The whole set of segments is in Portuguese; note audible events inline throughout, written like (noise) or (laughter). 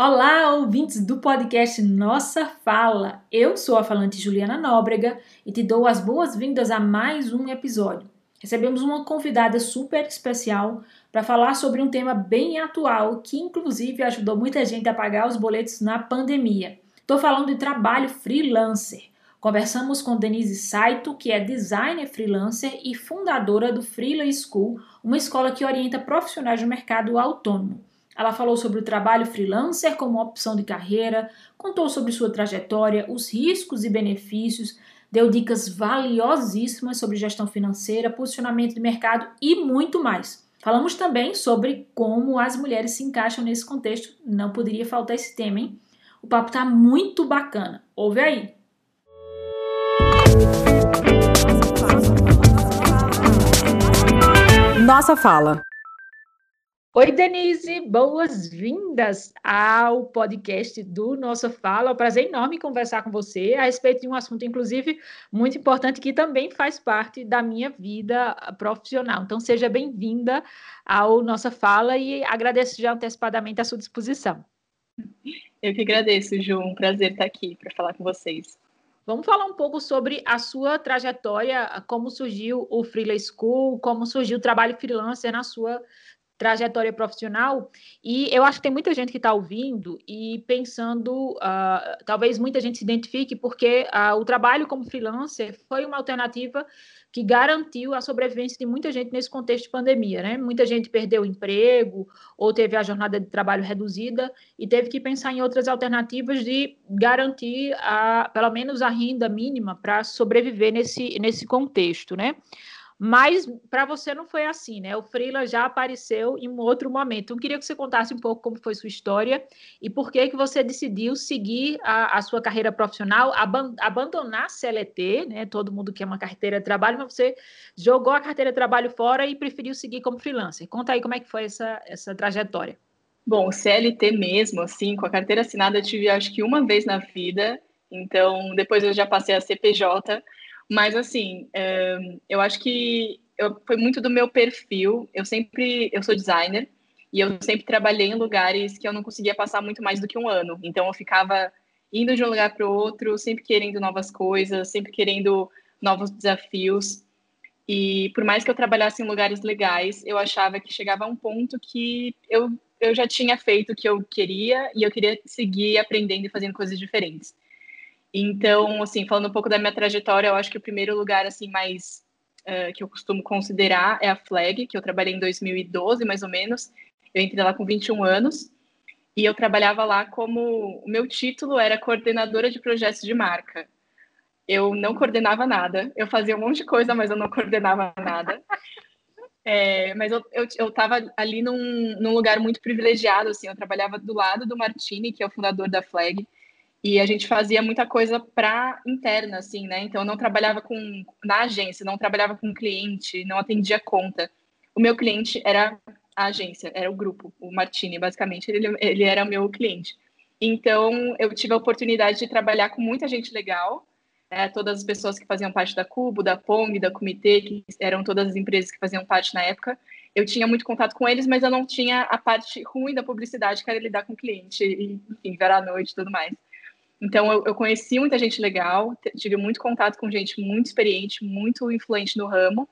Olá, ouvintes do podcast Nossa Fala. Eu sou a falante Juliana Nóbrega e te dou as boas-vindas a mais um episódio. Recebemos uma convidada super especial para falar sobre um tema bem atual que, inclusive, ajudou muita gente a pagar os boletos na pandemia. Estou falando de trabalho freelancer. Conversamos com Denise Saito, que é designer freelancer e fundadora do Freela School, uma escola que orienta profissionais do mercado autônomo. Ela falou sobre o trabalho freelancer como opção de carreira, contou sobre sua trajetória, os riscos e benefícios, deu dicas valiosíssimas sobre gestão financeira, posicionamento de mercado e muito mais. Falamos também sobre como as mulheres se encaixam nesse contexto, não poderia faltar esse tema, hein? O papo tá muito bacana. Ouve aí! Nossa fala. Oi, Denise, boas-vindas ao podcast do Nossa Fala. É um prazer enorme conversar com você a respeito de um assunto, inclusive, muito importante que também faz parte da minha vida profissional. Então, seja bem-vinda ao Nossa Fala e agradeço já antecipadamente a sua disposição. Eu que agradeço, Ju. Um prazer estar aqui para falar com vocês. Vamos falar um pouco sobre a sua trajetória, como surgiu o Freela School, como surgiu o trabalho freelancer na sua trajetória profissional. E eu acho que tem muita gente que está ouvindo e pensando, uh, talvez muita gente se identifique, porque uh, o trabalho como freelancer foi uma alternativa que garantiu a sobrevivência de muita gente nesse contexto de pandemia, né? Muita gente perdeu o emprego ou teve a jornada de trabalho reduzida e teve que pensar em outras alternativas de garantir a, pelo menos a renda mínima para sobreviver nesse, nesse contexto, né? Mas para você não foi assim, né? O Freela já apareceu em um outro momento. Então, queria que você contasse um pouco como foi sua história e por que que você decidiu seguir a, a sua carreira profissional, aban abandonar a CLT, né? Todo mundo quer uma carteira de trabalho, mas você jogou a carteira de trabalho fora e preferiu seguir como freelancer. Conta aí como é que foi essa, essa trajetória. Bom, CLT mesmo, assim, com a carteira assinada, eu tive acho que uma vez na vida. Então, depois eu já passei a CPJ mas, assim, é, eu acho que eu, foi muito do meu perfil. Eu sempre, eu sou designer e eu sempre trabalhei em lugares que eu não conseguia passar muito mais do que um ano. Então, eu ficava indo de um lugar para o outro, sempre querendo novas coisas, sempre querendo novos desafios. E por mais que eu trabalhasse em lugares legais, eu achava que chegava a um ponto que eu, eu já tinha feito o que eu queria e eu queria seguir aprendendo e fazendo coisas diferentes. Então, assim, falando um pouco da minha trajetória, eu acho que o primeiro lugar, assim, mais uh, que eu costumo considerar é a Flag, que eu trabalhei em 2012, mais ou menos. Eu entrei lá com 21 anos e eu trabalhava lá como... O meu título era coordenadora de projetos de marca. Eu não coordenava nada, eu fazia um monte de coisa, mas eu não coordenava nada. É, mas eu, eu, eu tava ali num, num lugar muito privilegiado, assim, eu trabalhava do lado do Martini, que é o fundador da Flag, e a gente fazia muita coisa para interna, assim, né? Então, eu não trabalhava com na agência, não trabalhava com cliente, não atendia conta. O meu cliente era a agência, era o grupo, o Martini, basicamente, ele, ele era meu cliente. Então, eu tive a oportunidade de trabalhar com muita gente legal, né? todas as pessoas que faziam parte da Cubo, da Pong, da Comitê, que eram todas as empresas que faziam parte na época. Eu tinha muito contato com eles, mas eu não tinha a parte ruim da publicidade, que era lidar com o cliente, e, enfim, ver à noite e tudo mais. Então, eu, eu, conheci muita gente legal, tive muito contato com gente muito experiente, muito influente no ramo.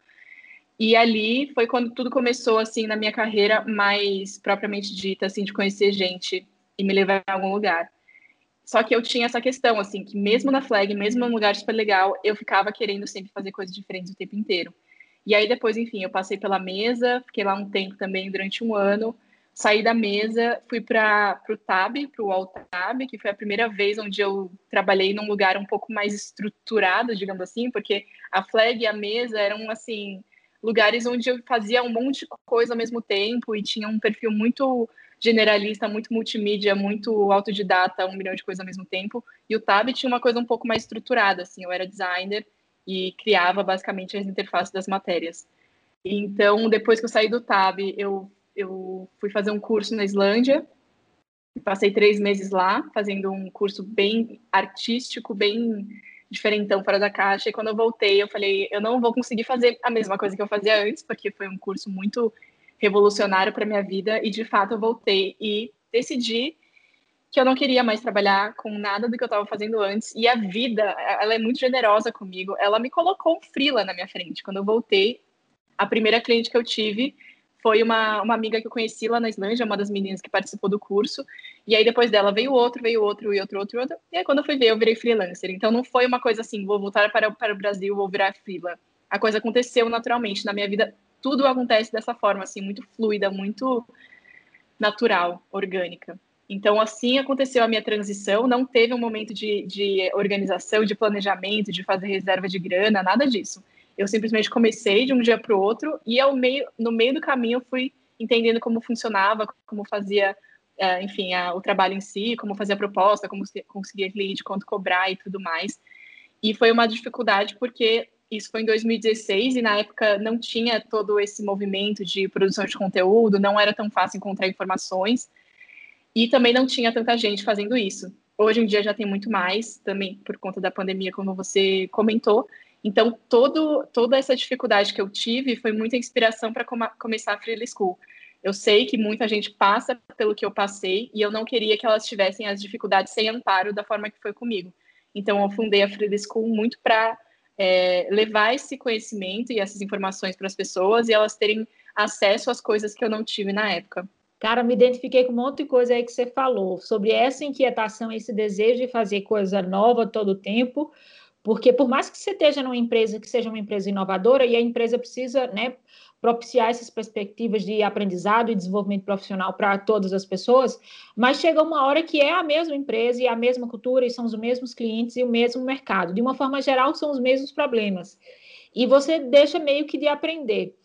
E ali foi quando tudo começou, assim, na minha carreira mais propriamente dita, assim, de conhecer gente e me levar a algum lugar. Só que eu tinha essa questão, assim, que mesmo na flag, mesmo num lugar super legal, eu ficava querendo sempre fazer coisas diferentes o tempo inteiro. E aí depois, enfim, eu passei pela mesa, fiquei lá um tempo também, durante um ano, saí da mesa, fui para o TAB, para o Altab, que foi a primeira vez onde eu trabalhei num lugar um pouco mais estruturado, digamos assim, porque a flag e a mesa eram, assim, lugares onde eu fazia um monte de coisa ao mesmo tempo e tinha um perfil muito generalista, muito multimídia, muito autodidata, um milhão de coisas ao mesmo tempo. E o TAB tinha uma coisa um pouco mais estruturada, assim, eu era designer e criava basicamente as interfaces das matérias. Então, depois que eu saí do TAB, eu eu fui fazer um curso na Islândia, passei três meses lá, fazendo um curso bem artístico, bem diferentão, fora da caixa. E quando eu voltei, eu falei, eu não vou conseguir fazer a mesma coisa que eu fazia antes, porque foi um curso muito revolucionário para minha vida. E de fato, eu voltei e decidi que eu não queria mais trabalhar com nada do que eu estava fazendo antes. E a vida, ela é muito generosa comigo. Ela me colocou um frila na minha frente. Quando eu voltei, a primeira cliente que eu tive foi uma, uma amiga que eu conheci lá na Islândia, uma das meninas que participou do curso. E aí depois dela veio outro, veio outro, e outro, outro, outro. E aí quando eu fui ver, eu virei freelancer. Então não foi uma coisa assim, vou voltar para, para o Brasil, vou virar freela. A coisa aconteceu naturalmente. Na minha vida, tudo acontece dessa forma, assim, muito fluida, muito natural, orgânica. Então, assim aconteceu a minha transição. Não teve um momento de, de organização, de planejamento, de fazer reserva de grana, nada disso. Eu simplesmente comecei de um dia para o outro e ao meio, no meio do caminho eu fui entendendo como funcionava, como fazia, é, enfim, a, o trabalho em si, como fazer a proposta, como conseguir cliente, quanto cobrar e tudo mais. E foi uma dificuldade porque isso foi em 2016 e na época não tinha todo esse movimento de produção de conteúdo, não era tão fácil encontrar informações e também não tinha tanta gente fazendo isso. Hoje em dia já tem muito mais, também por conta da pandemia, como você comentou. Então, todo, toda essa dificuldade que eu tive foi muita inspiração para começar a Freely School. Eu sei que muita gente passa pelo que eu passei e eu não queria que elas tivessem as dificuldades sem amparo da forma que foi comigo. Então, eu fundei a Freely School muito para é, levar esse conhecimento e essas informações para as pessoas e elas terem acesso às coisas que eu não tive na época. Cara, me identifiquei com um monte de coisa aí que você falou sobre essa inquietação, esse desejo de fazer coisa nova todo o tempo, porque por mais que você esteja numa empresa que seja uma empresa inovadora e a empresa precisa, né, propiciar essas perspectivas de aprendizado e desenvolvimento profissional para todas as pessoas, mas chega uma hora que é a mesma empresa e a mesma cultura e são os mesmos clientes e o mesmo mercado. De uma forma geral, são os mesmos problemas. E você deixa meio que de aprender.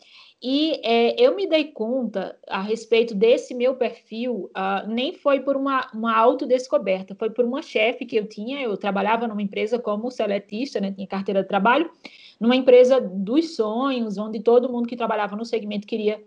E é, eu me dei conta a respeito desse meu perfil, uh, nem foi por uma, uma autodescoberta, foi por uma chefe que eu tinha. Eu trabalhava numa empresa como seletista, né, tinha carteira de trabalho, numa empresa dos sonhos, onde todo mundo que trabalhava no segmento queria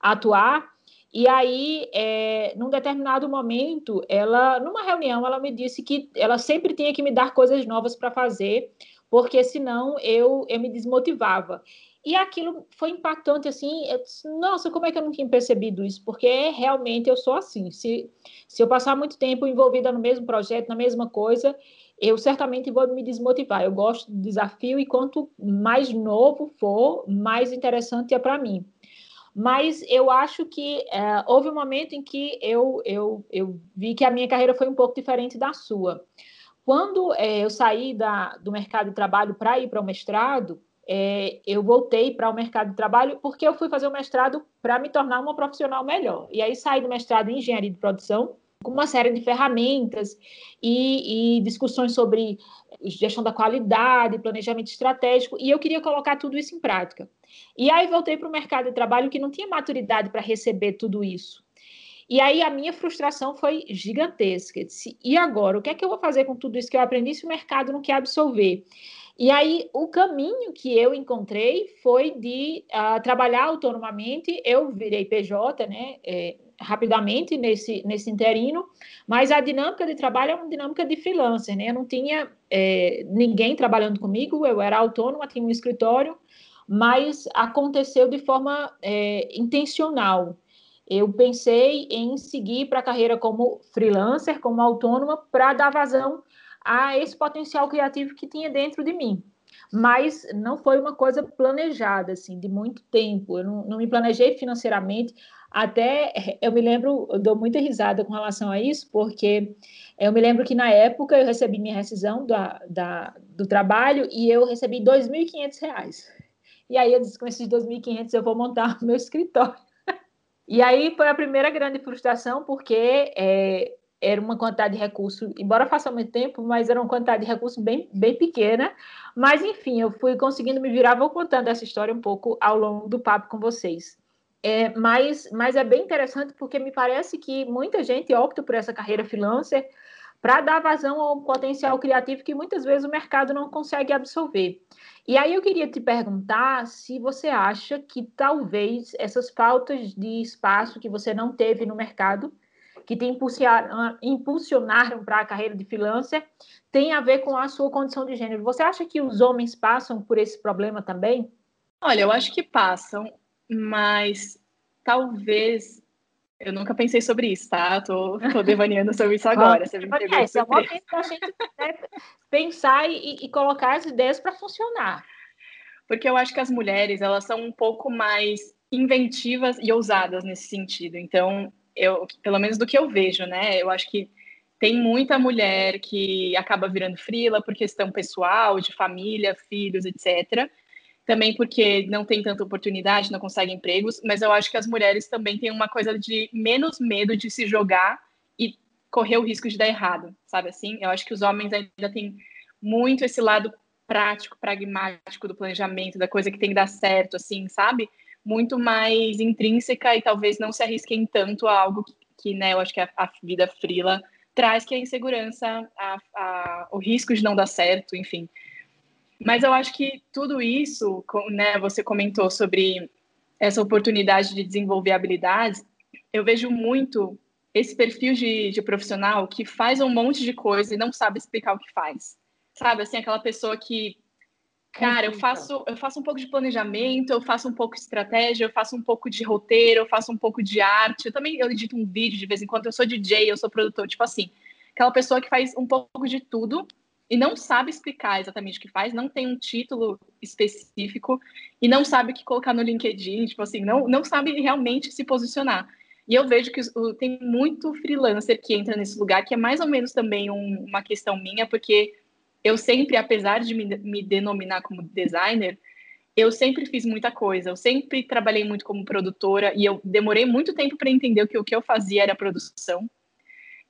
atuar. E aí, é, num determinado momento, ela, numa reunião, ela me disse que ela sempre tinha que me dar coisas novas para fazer, porque senão eu, eu me desmotivava. E aquilo foi impactante, assim, eu disse, nossa, como é que eu não tinha percebido isso? Porque realmente eu sou assim, se, se eu passar muito tempo envolvida no mesmo projeto, na mesma coisa, eu certamente vou me desmotivar. Eu gosto do desafio e quanto mais novo for, mais interessante é para mim. Mas eu acho que é, houve um momento em que eu, eu, eu vi que a minha carreira foi um pouco diferente da sua. Quando é, eu saí da, do mercado de trabalho para ir para o mestrado, é, eu voltei para o mercado de trabalho porque eu fui fazer o mestrado para me tornar uma profissional melhor. E aí saí do mestrado em engenharia de produção com uma série de ferramentas e, e, discussões sobre gestão da qualidade, planejamento estratégico, e eu queria colocar tudo isso em prática. E aí voltei para o mercado de trabalho que não tinha maturidade para receber tudo isso. E aí a minha frustração foi gigantesca. disse, e agora? O que é que eu vou fazer com tudo isso que eu aprendi se o mercado não quer absorver? E aí, o caminho que eu encontrei foi de uh, trabalhar autonomamente. Eu virei PJ, né, é, rapidamente nesse, nesse interino, mas a dinâmica de trabalho é uma dinâmica de freelancer, né? Eu não tinha é, ninguém trabalhando comigo, eu era autônoma, tinha um escritório, mas aconteceu de forma é, intencional. Eu pensei em seguir para a carreira como freelancer, como autônoma, para dar vazão a esse potencial criativo que tinha dentro de mim. Mas não foi uma coisa planejada, assim, de muito tempo. Eu não, não me planejei financeiramente. Até eu me lembro, eu dou muita risada com relação a isso, porque eu me lembro que na época eu recebi minha rescisão da, da, do trabalho e eu recebi R$ 2.500. E aí eu disse: com esses 2.500 eu vou montar (laughs) o meu escritório. E aí foi a primeira grande frustração, porque é, era uma quantidade de recurso, embora faça muito tempo, mas era uma quantidade de recurso bem, bem pequena. Mas, enfim, eu fui conseguindo me virar, vou contando essa história um pouco ao longo do papo com vocês. É, mas, mas é bem interessante porque me parece que muita gente opta por essa carreira freelancer para dar vazão ao potencial criativo que muitas vezes o mercado não consegue absorver. E aí eu queria te perguntar se você acha que talvez essas faltas de espaço que você não teve no mercado que te impulsionaram, impulsionaram para a carreira de freelancer tem a ver com a sua condição de gênero. Você acha que os homens passam por esse problema também? Olha, eu acho que passam, mas talvez Eu nunca pensei sobre isso, tá? Tô, tô (laughs) devaneando sobre isso agora. Você me é, é o momento da gente né, pensar e, e colocar as ideias para funcionar. Porque eu acho que as mulheres, elas são um pouco mais inventivas e ousadas nesse sentido. Então, eu, pelo menos do que eu vejo, né? Eu acho que tem muita mulher que acaba virando frila por questão pessoal, de família, filhos, etc. Também porque não tem tanta oportunidade, não consegue empregos, mas eu acho que as mulheres também têm uma coisa de menos medo de se jogar e correr o risco de dar errado, sabe assim? Eu acho que os homens ainda têm muito esse lado prático, pragmático do planejamento, da coisa que tem que dar certo, assim, sabe? Muito mais intrínseca e talvez não se arrisquem tanto a algo que, que né, eu acho que a, a vida frila traz que é a insegurança, a, a, o risco de não dar certo, enfim. Mas eu acho que tudo isso, né, você comentou sobre essa oportunidade de desenvolver habilidades, eu vejo muito esse perfil de, de profissional que faz um monte de coisa e não sabe explicar o que faz. Sabe, assim, aquela pessoa que Cara, eu faço, eu faço um pouco de planejamento, eu faço um pouco de estratégia, eu faço um pouco de roteiro, eu faço um pouco de arte. Eu também eu edito um vídeo de vez em quando, eu sou DJ, eu sou produtor, tipo assim. Aquela pessoa que faz um pouco de tudo e não sabe explicar exatamente o que faz, não tem um título específico e não sabe o que colocar no LinkedIn, tipo assim, não, não sabe realmente se posicionar. E eu vejo que tem muito freelancer que entra nesse lugar, que é mais ou menos também um, uma questão minha, porque eu sempre, apesar de me, me denominar como designer, eu sempre fiz muita coisa. Eu sempre trabalhei muito como produtora e eu demorei muito tempo para entender que o que eu fazia era produção.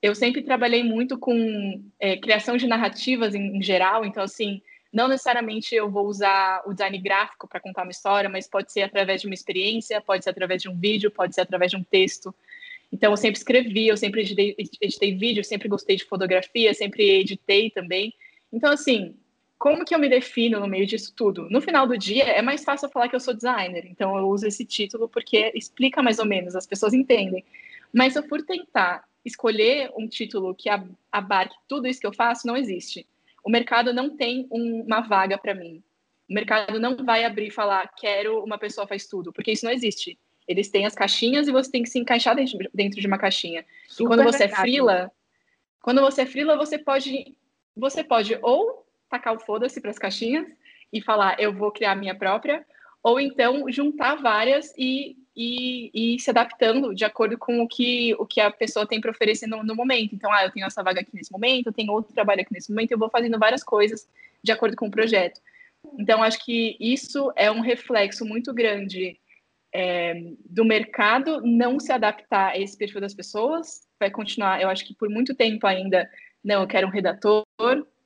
Eu sempre trabalhei muito com é, criação de narrativas em, em, geral. Então, assim, não necessariamente eu vou usar o design gráfico para contar uma história, mas pode ser através de uma experiência, pode ser através de um vídeo, pode ser através de um texto. Então, eu sempre escrevi, eu sempre editei, editei vídeo, sempre gostei de fotografia, sempre editei também. Então, assim, como que eu me defino no meio disso tudo? No final do dia, é mais fácil eu falar que eu sou designer. Então, eu uso esse título porque explica mais ou menos, as pessoas entendem. Mas eu por tentar escolher um título que abarque tudo isso que eu faço, não existe. O mercado não tem um, uma vaga para mim. O mercado não vai abrir e falar, quero uma pessoa faz tudo, porque isso não existe. Eles têm as caixinhas e você tem que se encaixar dentro, dentro de uma caixinha. Super e quando você verdade. é frila, quando você é frila, você pode você pode ou tacar o foda-se para as caixinhas e falar, eu vou criar a minha própria, ou então juntar várias e, e, e, se adaptando de acordo com o que, o que a pessoa tem para oferecer no, no, momento. Então, ah, eu tenho essa vaga aqui nesse momento, eu tenho outro trabalho aqui nesse momento, eu vou fazendo várias coisas de acordo com o projeto. Então, acho que isso é um reflexo muito grande é, do mercado não se adaptar a esse perfil das pessoas. Vai continuar, eu acho que por muito tempo ainda não, eu quero um redator,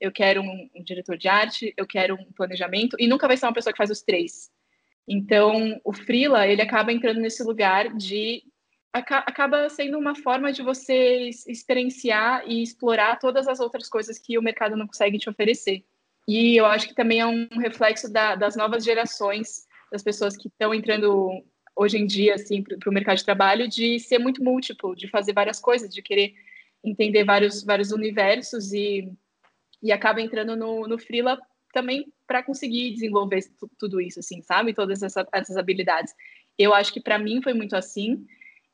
eu quero um, um, diretor de arte, eu quero um planejamento, e nunca vai ser uma pessoa que faz os três. Então, o freela, ele acaba entrando nesse lugar de acaba sendo uma forma de você experienciar e explorar todas as outras coisas que o mercado não consegue te oferecer. E eu acho que também é um reflexo da, das novas gerações, das pessoas que estão entrando hoje em dia assim para o mercado de trabalho, de ser muito múltiplo, de fazer várias coisas, de querer entender vários, vários universos e, e acaba entrando no, no Freela também para conseguir desenvolver tudo isso, assim, sabe? Todas essa, essas habilidades. Eu acho que para mim foi muito assim,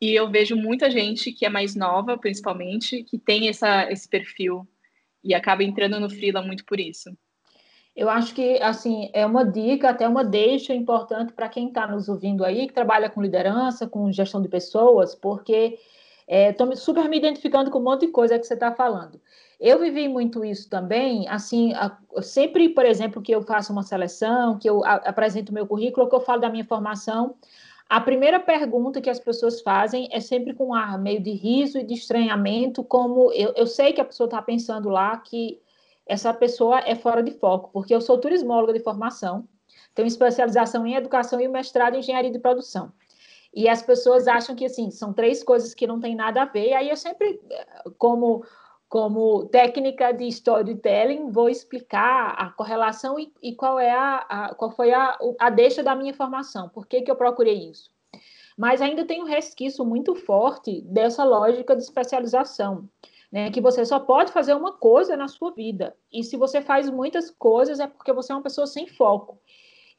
e eu vejo muita gente que é mais nova, principalmente, que tem essa, esse perfil e acaba entrando no Freela muito por isso. Eu acho que, assim, é uma dica, até uma deixa importante para quem está nos ouvindo aí, que trabalha com liderança, com gestão de pessoas, porque Estou é, super me identificando com um monte de coisa que você está falando. Eu vivi muito isso também, assim, a, sempre, por exemplo, que eu faço uma seleção, que eu a, apresento meu currículo, que eu falo da minha formação, a primeira pergunta que as pessoas fazem é sempre com um ar meio de riso e de estranhamento, como eu, eu sei que a pessoa está pensando lá que essa pessoa é fora de foco, porque eu sou turismóloga de formação, tenho especialização em educação e mestrado em engenharia de produção. E as pessoas acham que, assim, são três coisas que não tem nada a ver. E aí eu sempre, como, como técnica de storytelling, vou explicar a correlação e, e qual, é a, a, qual foi a, a deixa da minha informação. Por que, que eu procurei isso? Mas ainda tem um resquício muito forte dessa lógica de especialização. Né, que você só pode fazer uma coisa na sua vida. E se você faz muitas coisas, é porque você é uma pessoa sem foco.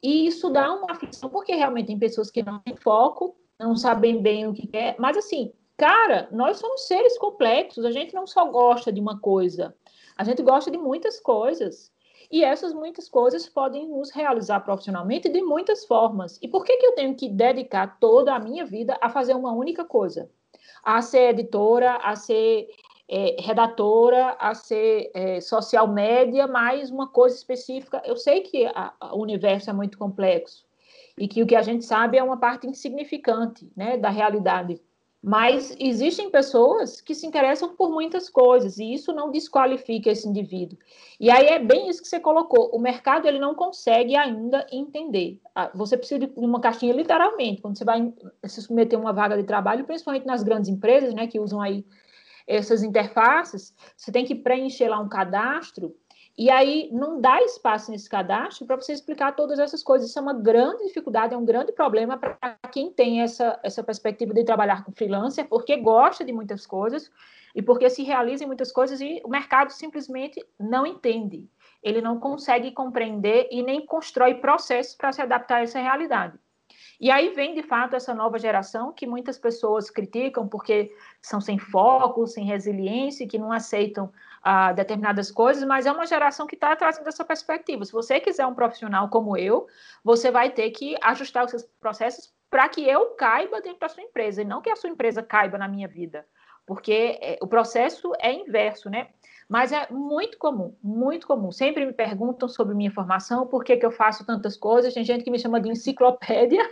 E isso dá uma aflição, porque realmente tem pessoas que não têm foco não sabem bem o que é, mas assim, cara, nós somos seres complexos, a gente não só gosta de uma coisa, a gente gosta de muitas coisas. E essas muitas coisas podem nos realizar profissionalmente de muitas formas. E por que, que eu tenho que dedicar toda a minha vida a fazer uma única coisa? A ser editora, a ser é, redatora, a ser é, social média, mais uma coisa específica. Eu sei que a, a, o universo é muito complexo e que o que a gente sabe é uma parte insignificante né, da realidade. Mas existem pessoas que se interessam por muitas coisas e isso não desqualifica esse indivíduo. E aí é bem isso que você colocou. O mercado ele não consegue ainda entender. Ah, você precisa de uma caixinha literalmente quando você vai se submeter a uma vaga de trabalho, principalmente nas grandes empresas, né, que usam aí essas interfaces. Você tem que preencher lá um cadastro e aí não dá espaço nesse cadastro para você explicar todas essas coisas. Isso é uma grande dificuldade, é um grande problema para quem tem essa, essa perspectiva de trabalhar com freelancer, porque gosta de muitas coisas e porque se realiza em muitas coisas e o mercado simplesmente não entende. Ele não consegue compreender e nem constrói processos para se adaptar a essa realidade. E aí vem, de fato, essa nova geração que muitas pessoas criticam porque são sem foco, sem resiliência, que não aceitam ah, determinadas coisas, mas é uma geração que está trazendo essa perspectiva. Se você quiser um profissional como eu, você vai ter que ajustar os seus processos para que eu caiba dentro da sua empresa, e não que a sua empresa caiba na minha vida, porque é, o processo é inverso, né? Mas é muito comum, muito comum. Sempre me perguntam sobre minha formação, por que, que eu faço tantas coisas. Tem gente que me chama de enciclopédia.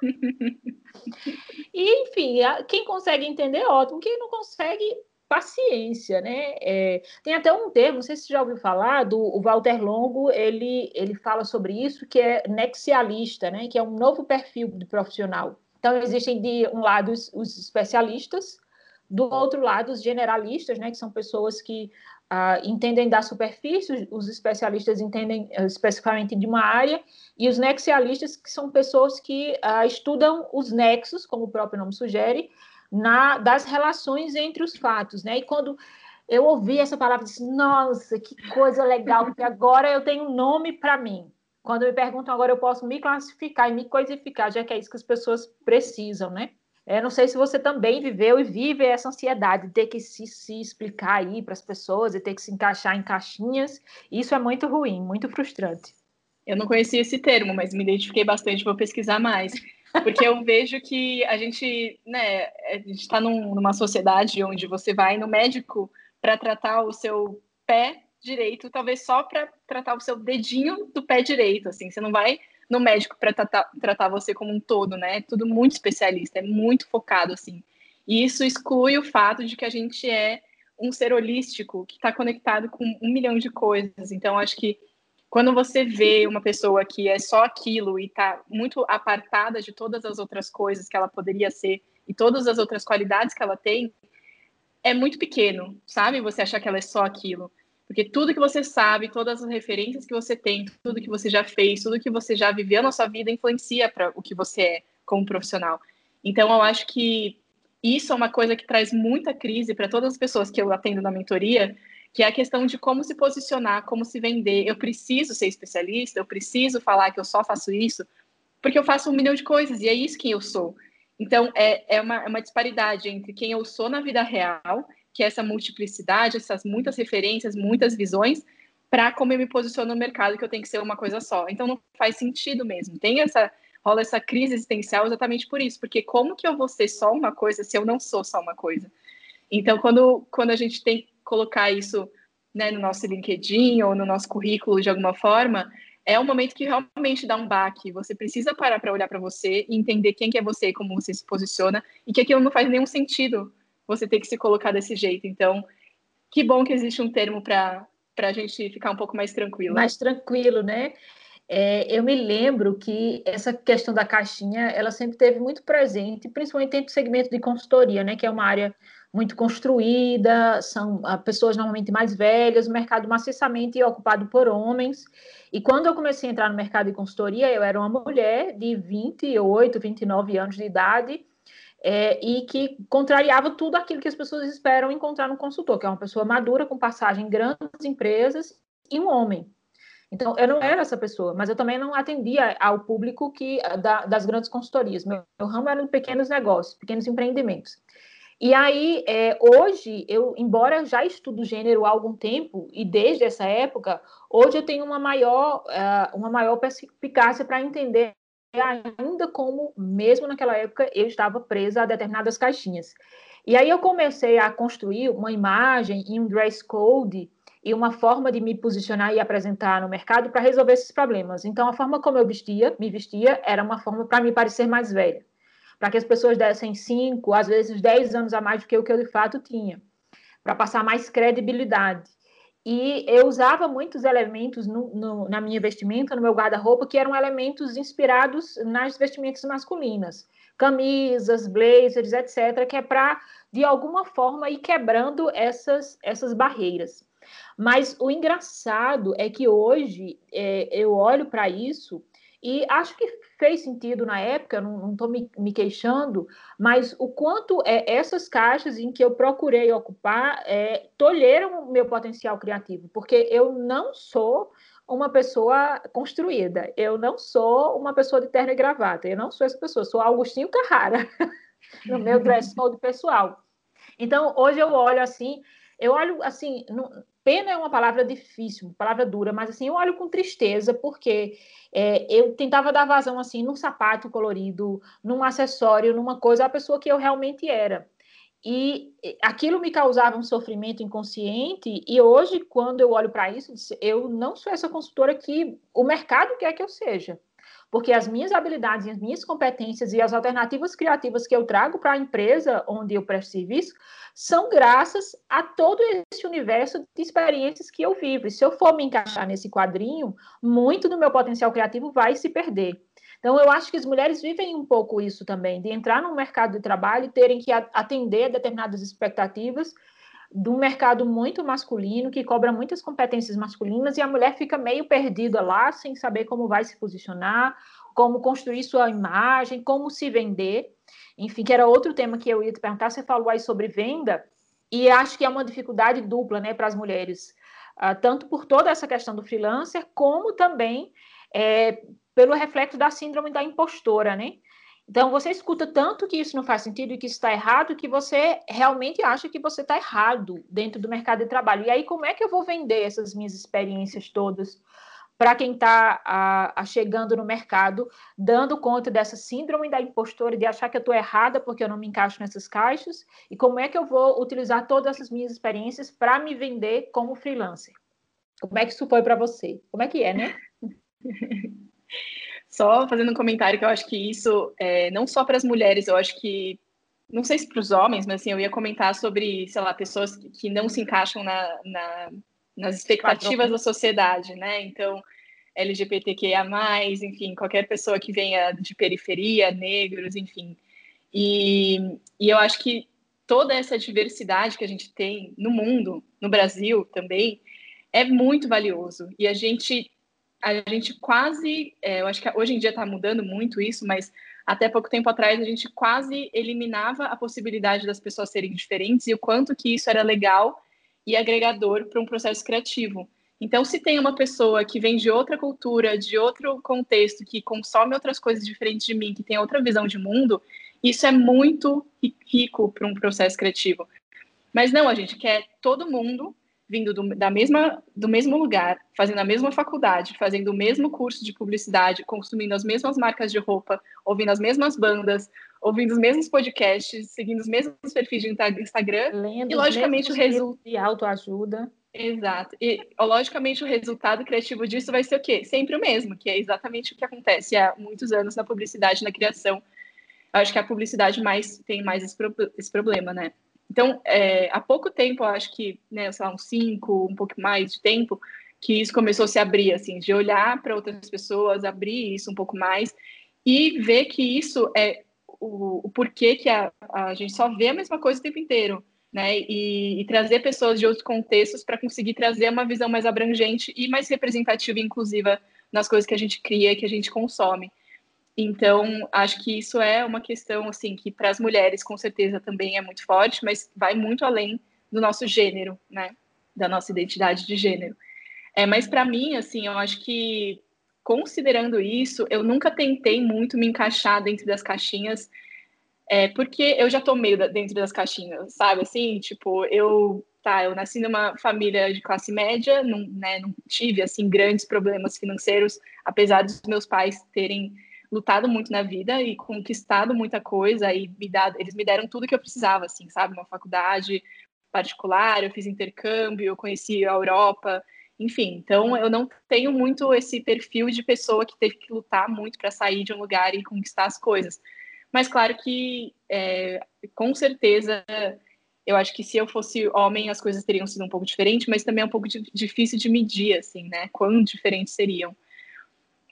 (laughs) e, enfim, quem consegue entender, ótimo. Quem não consegue, paciência, né? É, tem até um termo, não sei se você já ouviu falar, do o Walter Longo, ele, ele fala sobre isso, que é nexialista, né? Que é um novo perfil de profissional. Então, existem de um lado os, os especialistas, do outro lado os generalistas, né? Que são pessoas que uh, entendem da superfície, os especialistas entendem uh, especificamente de uma área, e os nexialistas, que são pessoas que uh, estudam os nexos, como o próprio nome sugere, na, das relações entre os fatos, né? E quando eu ouvi essa palavra, eu disse, nossa, que coisa legal, porque agora eu tenho um nome para mim. Quando me perguntam agora, eu posso me classificar e me coisificar, já que é isso que as pessoas precisam, né? É, não sei se você também viveu e vive essa ansiedade de ter que se, se explicar aí para as pessoas e ter que se encaixar em caixinhas. Isso é muito ruim, muito frustrante. Eu não conhecia esse termo, mas me identifiquei bastante, vou pesquisar mais. Porque eu vejo que a gente, né, a gente está num, numa sociedade onde você vai no médico para tratar o seu pé direito, talvez só para tratar o seu dedinho do pé direito, assim. Você não vai no médico para tratar, tratar você como um todo, né? É tudo muito especialista, é muito focado, assim. E isso exclui o fato de que a gente é um ser holístico que está conectado com um milhão de coisas. Então, acho que quando você vê uma pessoa que é só aquilo e está muito apartada de todas as outras coisas que ela poderia ser e todas as outras qualidades que ela tem, é muito pequeno, sabe? Você achar que ela é só aquilo. Porque tudo que você sabe, todas as referências que você tem, tudo que você já fez, tudo que você já viveu na sua vida influencia para o que você é como profissional. Então, eu acho que isso é uma coisa que traz muita crise para todas as pessoas que eu atendo na mentoria, que é a questão de como se posicionar, como se vender. Eu preciso ser especialista, eu preciso falar que eu só faço isso, porque eu faço um milhão de coisas e é isso quem eu sou. Então, é, é, uma, é uma disparidade entre quem eu sou na vida real que é essa multiplicidade, essas muitas referências, muitas visões, para como eu me posiciono no mercado, que eu tenho que ser uma coisa só. Então não faz sentido mesmo. Tem essa rola essa crise existencial exatamente por isso, porque como que eu vou ser só uma coisa se eu não sou só uma coisa? Então quando quando a gente tem que colocar isso né, no nosso LinkedIn ou no nosso currículo de alguma forma, é um momento que realmente dá um baque. Você precisa parar para olhar para você e entender quem que é você, como você se posiciona e que aquilo não faz nenhum sentido você ter que se colocar desse jeito. Então, que bom que existe um termo para a gente ficar um pouco mais tranquilo. Mais tranquilo, né? É, eu me lembro que essa questão da caixinha, ela sempre teve muito presente, principalmente dentro do segmento de consultoria, né? Que é uma área muito construída, são ah, pessoas normalmente mais velhas, o mercado maciçamente ocupado por homens. E quando eu comecei a entrar no mercado de consultoria, eu era uma mulher de 28, 29 anos de idade, é, e que contrariava tudo aquilo que as pessoas esperam encontrar no consultor, que é uma pessoa madura, com passagem em grandes empresas e um homem. Então, eu não era essa pessoa, mas eu também não atendia ao público que da, das grandes consultorias. Meu, meu ramo era de pequenos negócios, pequenos empreendimentos. E aí, é, hoje, eu, embora já estudo gênero há algum tempo, e desde essa época, hoje eu tenho uma maior, uh, uma maior perspicácia para entender ainda como, mesmo naquela época, eu estava presa a determinadas caixinhas. E aí eu comecei a construir uma imagem e um dress code e uma forma de me posicionar e apresentar no mercado para resolver esses problemas. Então, a forma como eu vestia, me vestia, era uma forma para me parecer mais velha para que as pessoas dessem cinco, às vezes dez anos a mais do que o que eu de fato tinha, para passar mais credibilidade. E eu usava muitos elementos no, no, na minha vestimenta, no meu guarda-roupa, que eram elementos inspirados nas vestimentas masculinas, camisas, blazers, etc., que é para, de alguma forma, ir quebrando essas, essas barreiras. Mas o engraçado é que hoje é, eu olho para isso e acho que fez sentido na época, não estou me, me, queixando, mas o quanto é, essas caixas em que eu procurei ocupar é, tolheram o meu potencial criativo, porque eu não sou uma pessoa construída, eu não sou uma pessoa de terno e gravata, eu não sou essa pessoa, sou Augustinho Carrara, (laughs) no meu dress code pessoal. Então, hoje eu olho assim, eu olho assim, Pena é uma palavra difícil, uma palavra dura, mas assim, eu olho com tristeza, porque é, eu tentava dar vazão assim num sapato colorido, num acessório, numa coisa, a pessoa que eu realmente era. E aquilo me causava um sofrimento inconsciente, e hoje, quando eu olho para isso, eu não sou essa consultora que o mercado quer que eu seja porque as minhas habilidades, as minhas competências e as alternativas criativas que eu trago para a empresa onde eu presto serviço são graças a todo esse universo de experiências que eu vivo. E se eu for me encaixar nesse quadrinho, muito do meu potencial criativo vai se perder. Então, eu acho que as mulheres vivem um pouco isso também, de entrar no mercado de trabalho e terem que atender determinadas expectativas de um mercado muito masculino, que cobra muitas competências masculinas, e a mulher fica meio perdida lá, sem saber como vai se posicionar, como construir sua imagem, como se vender. Enfim, que era outro tema que eu ia te perguntar. Você falou aí sobre venda, e acho que é uma dificuldade dupla né, para as mulheres, uh, tanto por toda essa questão do freelancer, como também é, pelo reflexo da síndrome da impostora, né? Então, você escuta tanto que isso não faz sentido e que isso está errado, que você realmente acha que você está errado dentro do mercado de trabalho. E aí, como é que eu vou vender essas minhas experiências todas para quem está chegando no mercado, dando conta dessa síndrome da impostora, de achar que eu estou errada porque eu não me encaixo nessas caixas? E como é que eu vou utilizar todas essas minhas experiências para me vender como freelancer? Como é que isso foi para você? Como é que é, né? (laughs) Só fazendo um comentário que eu acho que isso, é, não só para as mulheres, eu acho que, não sei se para os homens, mas assim, eu ia comentar sobre, sei lá, pessoas que não se encaixam na, na nas expectativas da sociedade, né? Então, LGBTQIA+, enfim, qualquer pessoa que venha de periferia, negros, enfim. E, e eu acho que toda essa diversidade que a gente tem no mundo, no Brasil também, é muito valioso. E a gente a gente quase, é, eu acho que hoje em dia está mudando muito isso, mas até pouco tempo atrás a gente quase eliminava a possibilidade das pessoas serem diferentes e o quanto que isso era legal e agregador para um processo criativo. Então, se tem uma pessoa que vem de outra cultura, de outro contexto, que consome outras coisas diferentes de mim, que tem outra visão de mundo, isso é muito rico para um processo criativo. Mas não, a gente quer todo mundo vindo do, da mesma, do mesmo lugar, fazendo a mesma faculdade, fazendo o mesmo curso de publicidade, consumindo as mesmas marcas de roupa, ouvindo as mesmas bandas, ouvindo os mesmos podcasts, seguindo os mesmos perfis de Instagram, Lendo e logicamente o resultado de autoajuda. Exato. E logicamente o resultado criativo disso vai ser o quê? Sempre o mesmo, que é exatamente o que acontece há muitos anos na publicidade, na criação. Eu acho que a publicidade mais tem mais esse, pro, esse problema, né? Então, é, há pouco tempo, acho que, né, sei lá, uns cinco, um pouco mais de tempo, que isso começou a se abrir, assim, de olhar para outras pessoas, abrir isso um pouco mais e ver que isso é o, o porquê que a, a gente só vê a mesma coisa o tempo inteiro, né? E, e trazer pessoas de outros contextos para conseguir trazer uma visão mais abrangente e mais representativa e inclusiva nas coisas que a gente cria e que a gente consome. Então, acho que isso é uma questão assim que para as mulheres com certeza também é muito forte, mas vai muito além do nosso gênero, né? Da nossa identidade de gênero. É, mas para mim, assim, eu acho que considerando isso, eu nunca tentei muito me encaixar dentro das caixinhas é porque eu já tô meio dentro das caixinhas, sabe? Assim, tipo, eu tá, eu nasci numa família de classe média, não, né, não tive assim grandes problemas financeiros, apesar dos meus pais terem lutado muito na vida e conquistado muita coisa e me dado, eles me deram tudo que eu precisava, assim, sabe? Uma faculdade particular, eu fiz intercâmbio, eu conheci a Europa, enfim. Então, eu não tenho muito esse perfil de pessoa que teve que lutar muito para sair de um lugar e conquistar as coisas. Mas, claro que, é, com certeza, eu acho que se eu fosse homem, as coisas teriam sido um pouco diferentes, mas também é um pouco difícil de medir, assim, né? Quão diferentes seriam.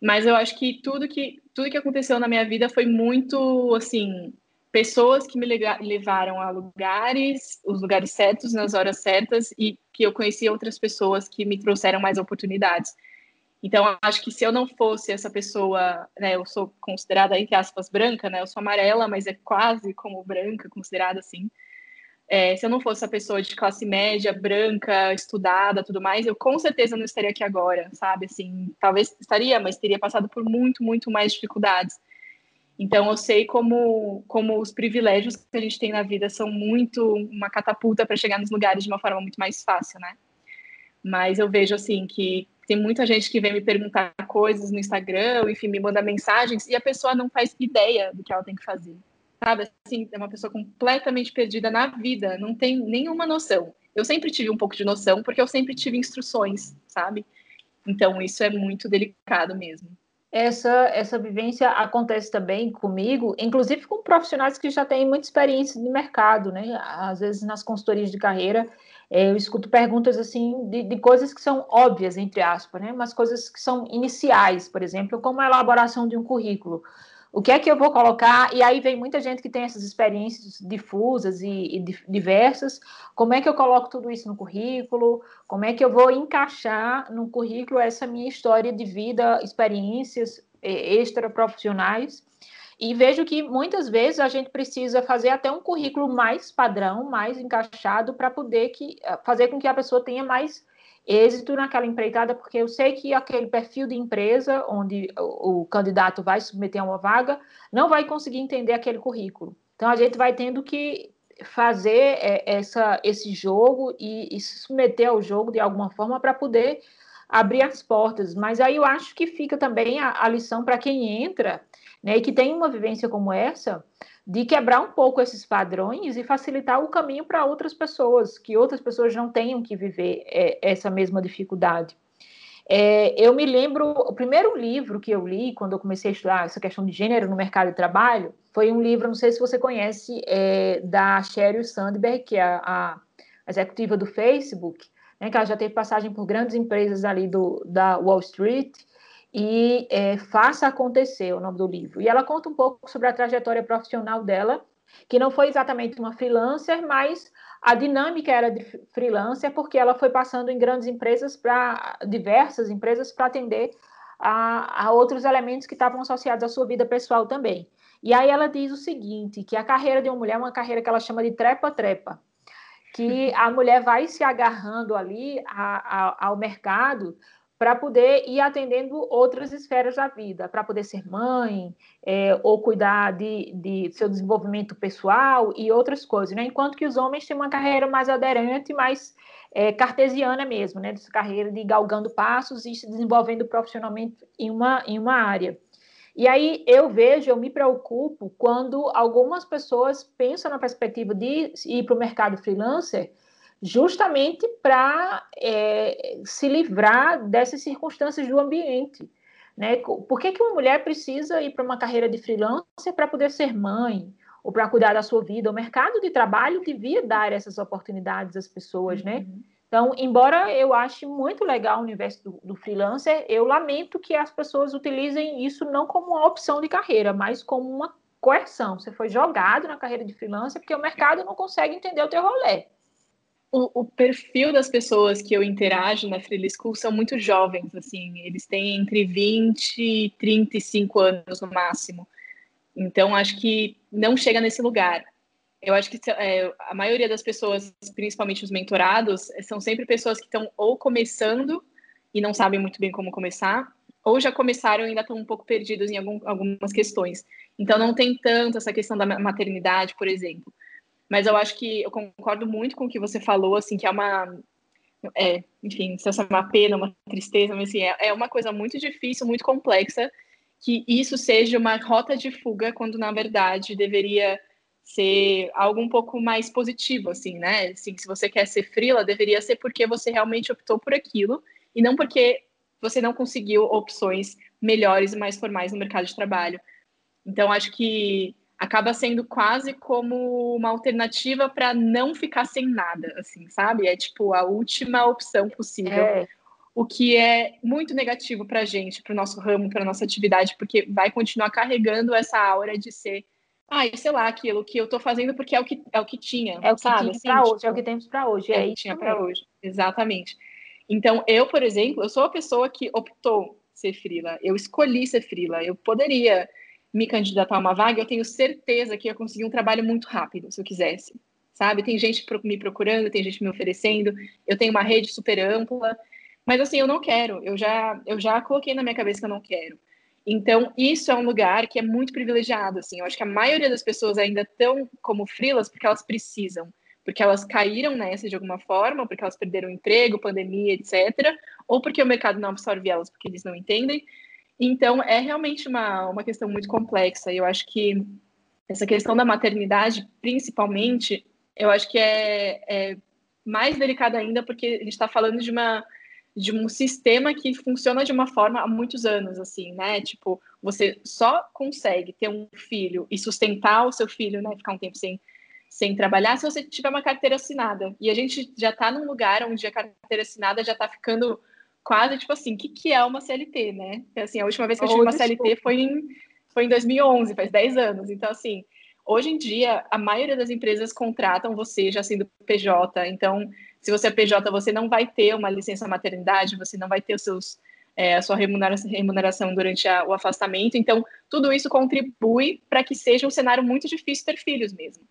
Mas eu acho que tudo que tudo que aconteceu na minha vida foi muito assim pessoas que me levaram a lugares, os lugares certos nas horas certas e que eu conheci outras pessoas que me trouxeram mais oportunidades. Então, acho que se eu não fosse essa pessoa, né, eu sou considerada entre aspas branca, né? Eu sou amarela, mas é quase como branca, considerada assim. É, se eu não fosse a pessoa de classe média, branca, estudada, tudo mais, eu com certeza não estaria aqui agora, sabe? Assim, talvez estaria, mas teria passado por muito, muito mais dificuldades. Então, eu sei como, como os privilégios que a gente tem na vida são muito uma catapulta para chegar nos lugares de uma forma muito mais fácil, né? Mas eu vejo, assim, que tem muita gente que vem me perguntar coisas no Instagram, enfim, me manda mensagens, e a pessoa não faz ideia do que ela tem que fazer sabe? Assim, é uma pessoa completamente perdida na vida, não tem nenhuma noção. Eu sempre tive um pouco de noção, porque eu sempre tive instruções, sabe? Então, isso é muito delicado mesmo. Essa, essa vivência acontece também comigo, inclusive com profissionais que já têm muita experiência de mercado, né? Às vezes, nas consultorias de carreira, é, eu escuto perguntas assim de, de, coisas que são óbvias, entre aspas, né? Mas coisas que são iniciais, por exemplo, como a elaboração de um currículo o que é que eu vou colocar? E aí vem muita gente que tem essas experiências difusas e, e, diversas. Como é que eu coloco tudo isso no currículo? Como é que eu vou encaixar no currículo essa minha história de vida, experiências extra profissionais? E vejo que muitas vezes a gente precisa fazer até um currículo mais padrão, mais encaixado, para poder que, fazer com que a pessoa tenha mais êxito naquela empreitada, porque eu sei que aquele perfil de empresa onde o, o candidato vai submeter a uma vaga não vai conseguir entender aquele currículo. Então a gente vai tendo que fazer é, essa, esse jogo e, e, se submeter ao jogo de alguma forma para poder abrir as portas. Mas aí eu acho que fica também a, a lição para quem entra né, e que tem uma vivência como essa, de quebrar um pouco esses padrões e facilitar o caminho para outras pessoas, que outras pessoas não tenham que viver é, essa mesma dificuldade. É, eu me lembro, o primeiro livro que eu li quando eu comecei a estudar essa questão de gênero no mercado de trabalho foi um livro, não sei se você conhece, é, da Sheryl Sandberg, que é a, a executiva do Facebook, né, que ela já teve passagem por grandes empresas ali do, da Wall Street, e é, Faça Acontecer, o nome do livro. E ela conta um pouco sobre a trajetória profissional dela, que não foi exatamente uma freelancer, mas a dinâmica era de freelancer, porque ela foi passando em grandes empresas, para diversas empresas, para atender a, a outros elementos que estavam associados à sua vida pessoal também. E aí ela diz o seguinte, que a carreira de uma mulher é uma carreira que ela chama de trepa-trepa, que a mulher vai se agarrando ali a, a, ao mercado para poder ir atendendo outras esferas da vida, para poder ser mãe, é, ou cuidar de, de, seu desenvolvimento pessoal e outras coisas, né? Enquanto que os homens têm uma carreira mais aderente, mais é, cartesiana mesmo, né? Dessa carreira de galgando passos e se desenvolvendo profissionalmente em uma, em uma área. E aí eu vejo, eu me preocupo quando algumas pessoas pensam na perspectiva de ir para o mercado freelancer justamente para é, se livrar dessas circunstâncias do ambiente. Né? Por que, que uma mulher precisa ir para uma carreira de freelancer para poder ser mãe ou para cuidar da sua vida? O mercado de trabalho devia dar essas oportunidades às pessoas, né? uhum. Então, embora eu ache muito legal o universo do, do, freelancer, eu lamento que as pessoas utilizem isso não como uma opção de carreira, mas como uma coerção. Você foi jogado na carreira de freelancer porque o mercado não consegue entender o teu rolê o, o, perfil das pessoas que eu interajo na Freely School são muito jovens, assim, eles têm entre 20 e 35 anos no máximo. Então, acho que não chega nesse lugar. Eu acho que é, a maioria das pessoas, principalmente os mentorados, são sempre pessoas que estão ou começando e não sabem muito bem como começar, ou já começaram e ainda estão um pouco perdidos em algum, algumas questões. Então não tem tanto essa questão da maternidade, por exemplo. Mas eu acho que eu concordo muito com o que você falou, assim, que é uma. É, enfim, se é uma pena, uma tristeza, mas assim, é, é uma coisa muito difícil, muito complexa, que isso seja uma rota de fuga, quando na verdade deveria ser algo um pouco mais positivo, assim, né? Assim, se você quer ser frila, deveria ser porque você realmente optou por aquilo e não porque você não conseguiu opções melhores e mais formais no mercado de trabalho. Então, acho que acaba sendo quase como uma alternativa para não ficar sem nada, assim, sabe? É tipo a última opção possível. É. O que é muito negativo para a gente, para o nosso ramo, para a nossa atividade, porque vai continuar carregando essa aura de ser ah, sei lá, aquilo que eu estou fazendo porque é o que, é o que tinha. É o que sabe? tinha assim, para tipo, hoje, é o que temos para hoje. É, é o que tinha para hoje. Exatamente. Então, eu, por exemplo, eu sou a pessoa que optou ser frila. Eu escolhi ser frila. Eu poderia me candidatar a uma vaga, eu tenho certeza que ia conseguir um trabalho muito rápido, se eu quisesse. Sabe? Tem gente me procurando, tem gente me oferecendo, eu tenho uma rede super ampla, mas assim, eu não quero. Eu já eu já coloquei na minha cabeça que eu não quero. Então, isso é um lugar que é muito privilegiado, assim. Eu acho que a maioria das pessoas ainda estão como frilas porque elas precisam, porque elas caíram nessa de alguma forma, porque elas perderam emprego, pandemia, etc. Ou porque o mercado não absorve elas, porque eles não entendem. Então, é realmente uma, uma questão muito complexa. E eu acho que essa questão da maternidade, principalmente, eu acho que é, é mais delicada ainda, porque a gente está falando de uma de um sistema que funciona de uma forma há muitos anos, assim, né? Tipo, você só consegue ter um filho e sustentar o seu filho, né? Ficar um tempo sem, sem trabalhar se você tiver uma carteira assinada. E a gente já está num lugar onde a carteira assinada já está ficando quase, tipo assim, o que, que é uma CLT, né? Assim, a última vez que eu tive uma CLT foi em, foi em 2011, faz 10 anos. Então, assim, hoje em dia, a maioria das empresas contratam você já sendo PJ, então se você é PJ, você não vai ter uma licença maternidade, você não vai ter os seus, é, a sua remuneração durante a, o afastamento. Então, tudo isso contribui para que seja um cenário muito difícil ter filhos mesmo.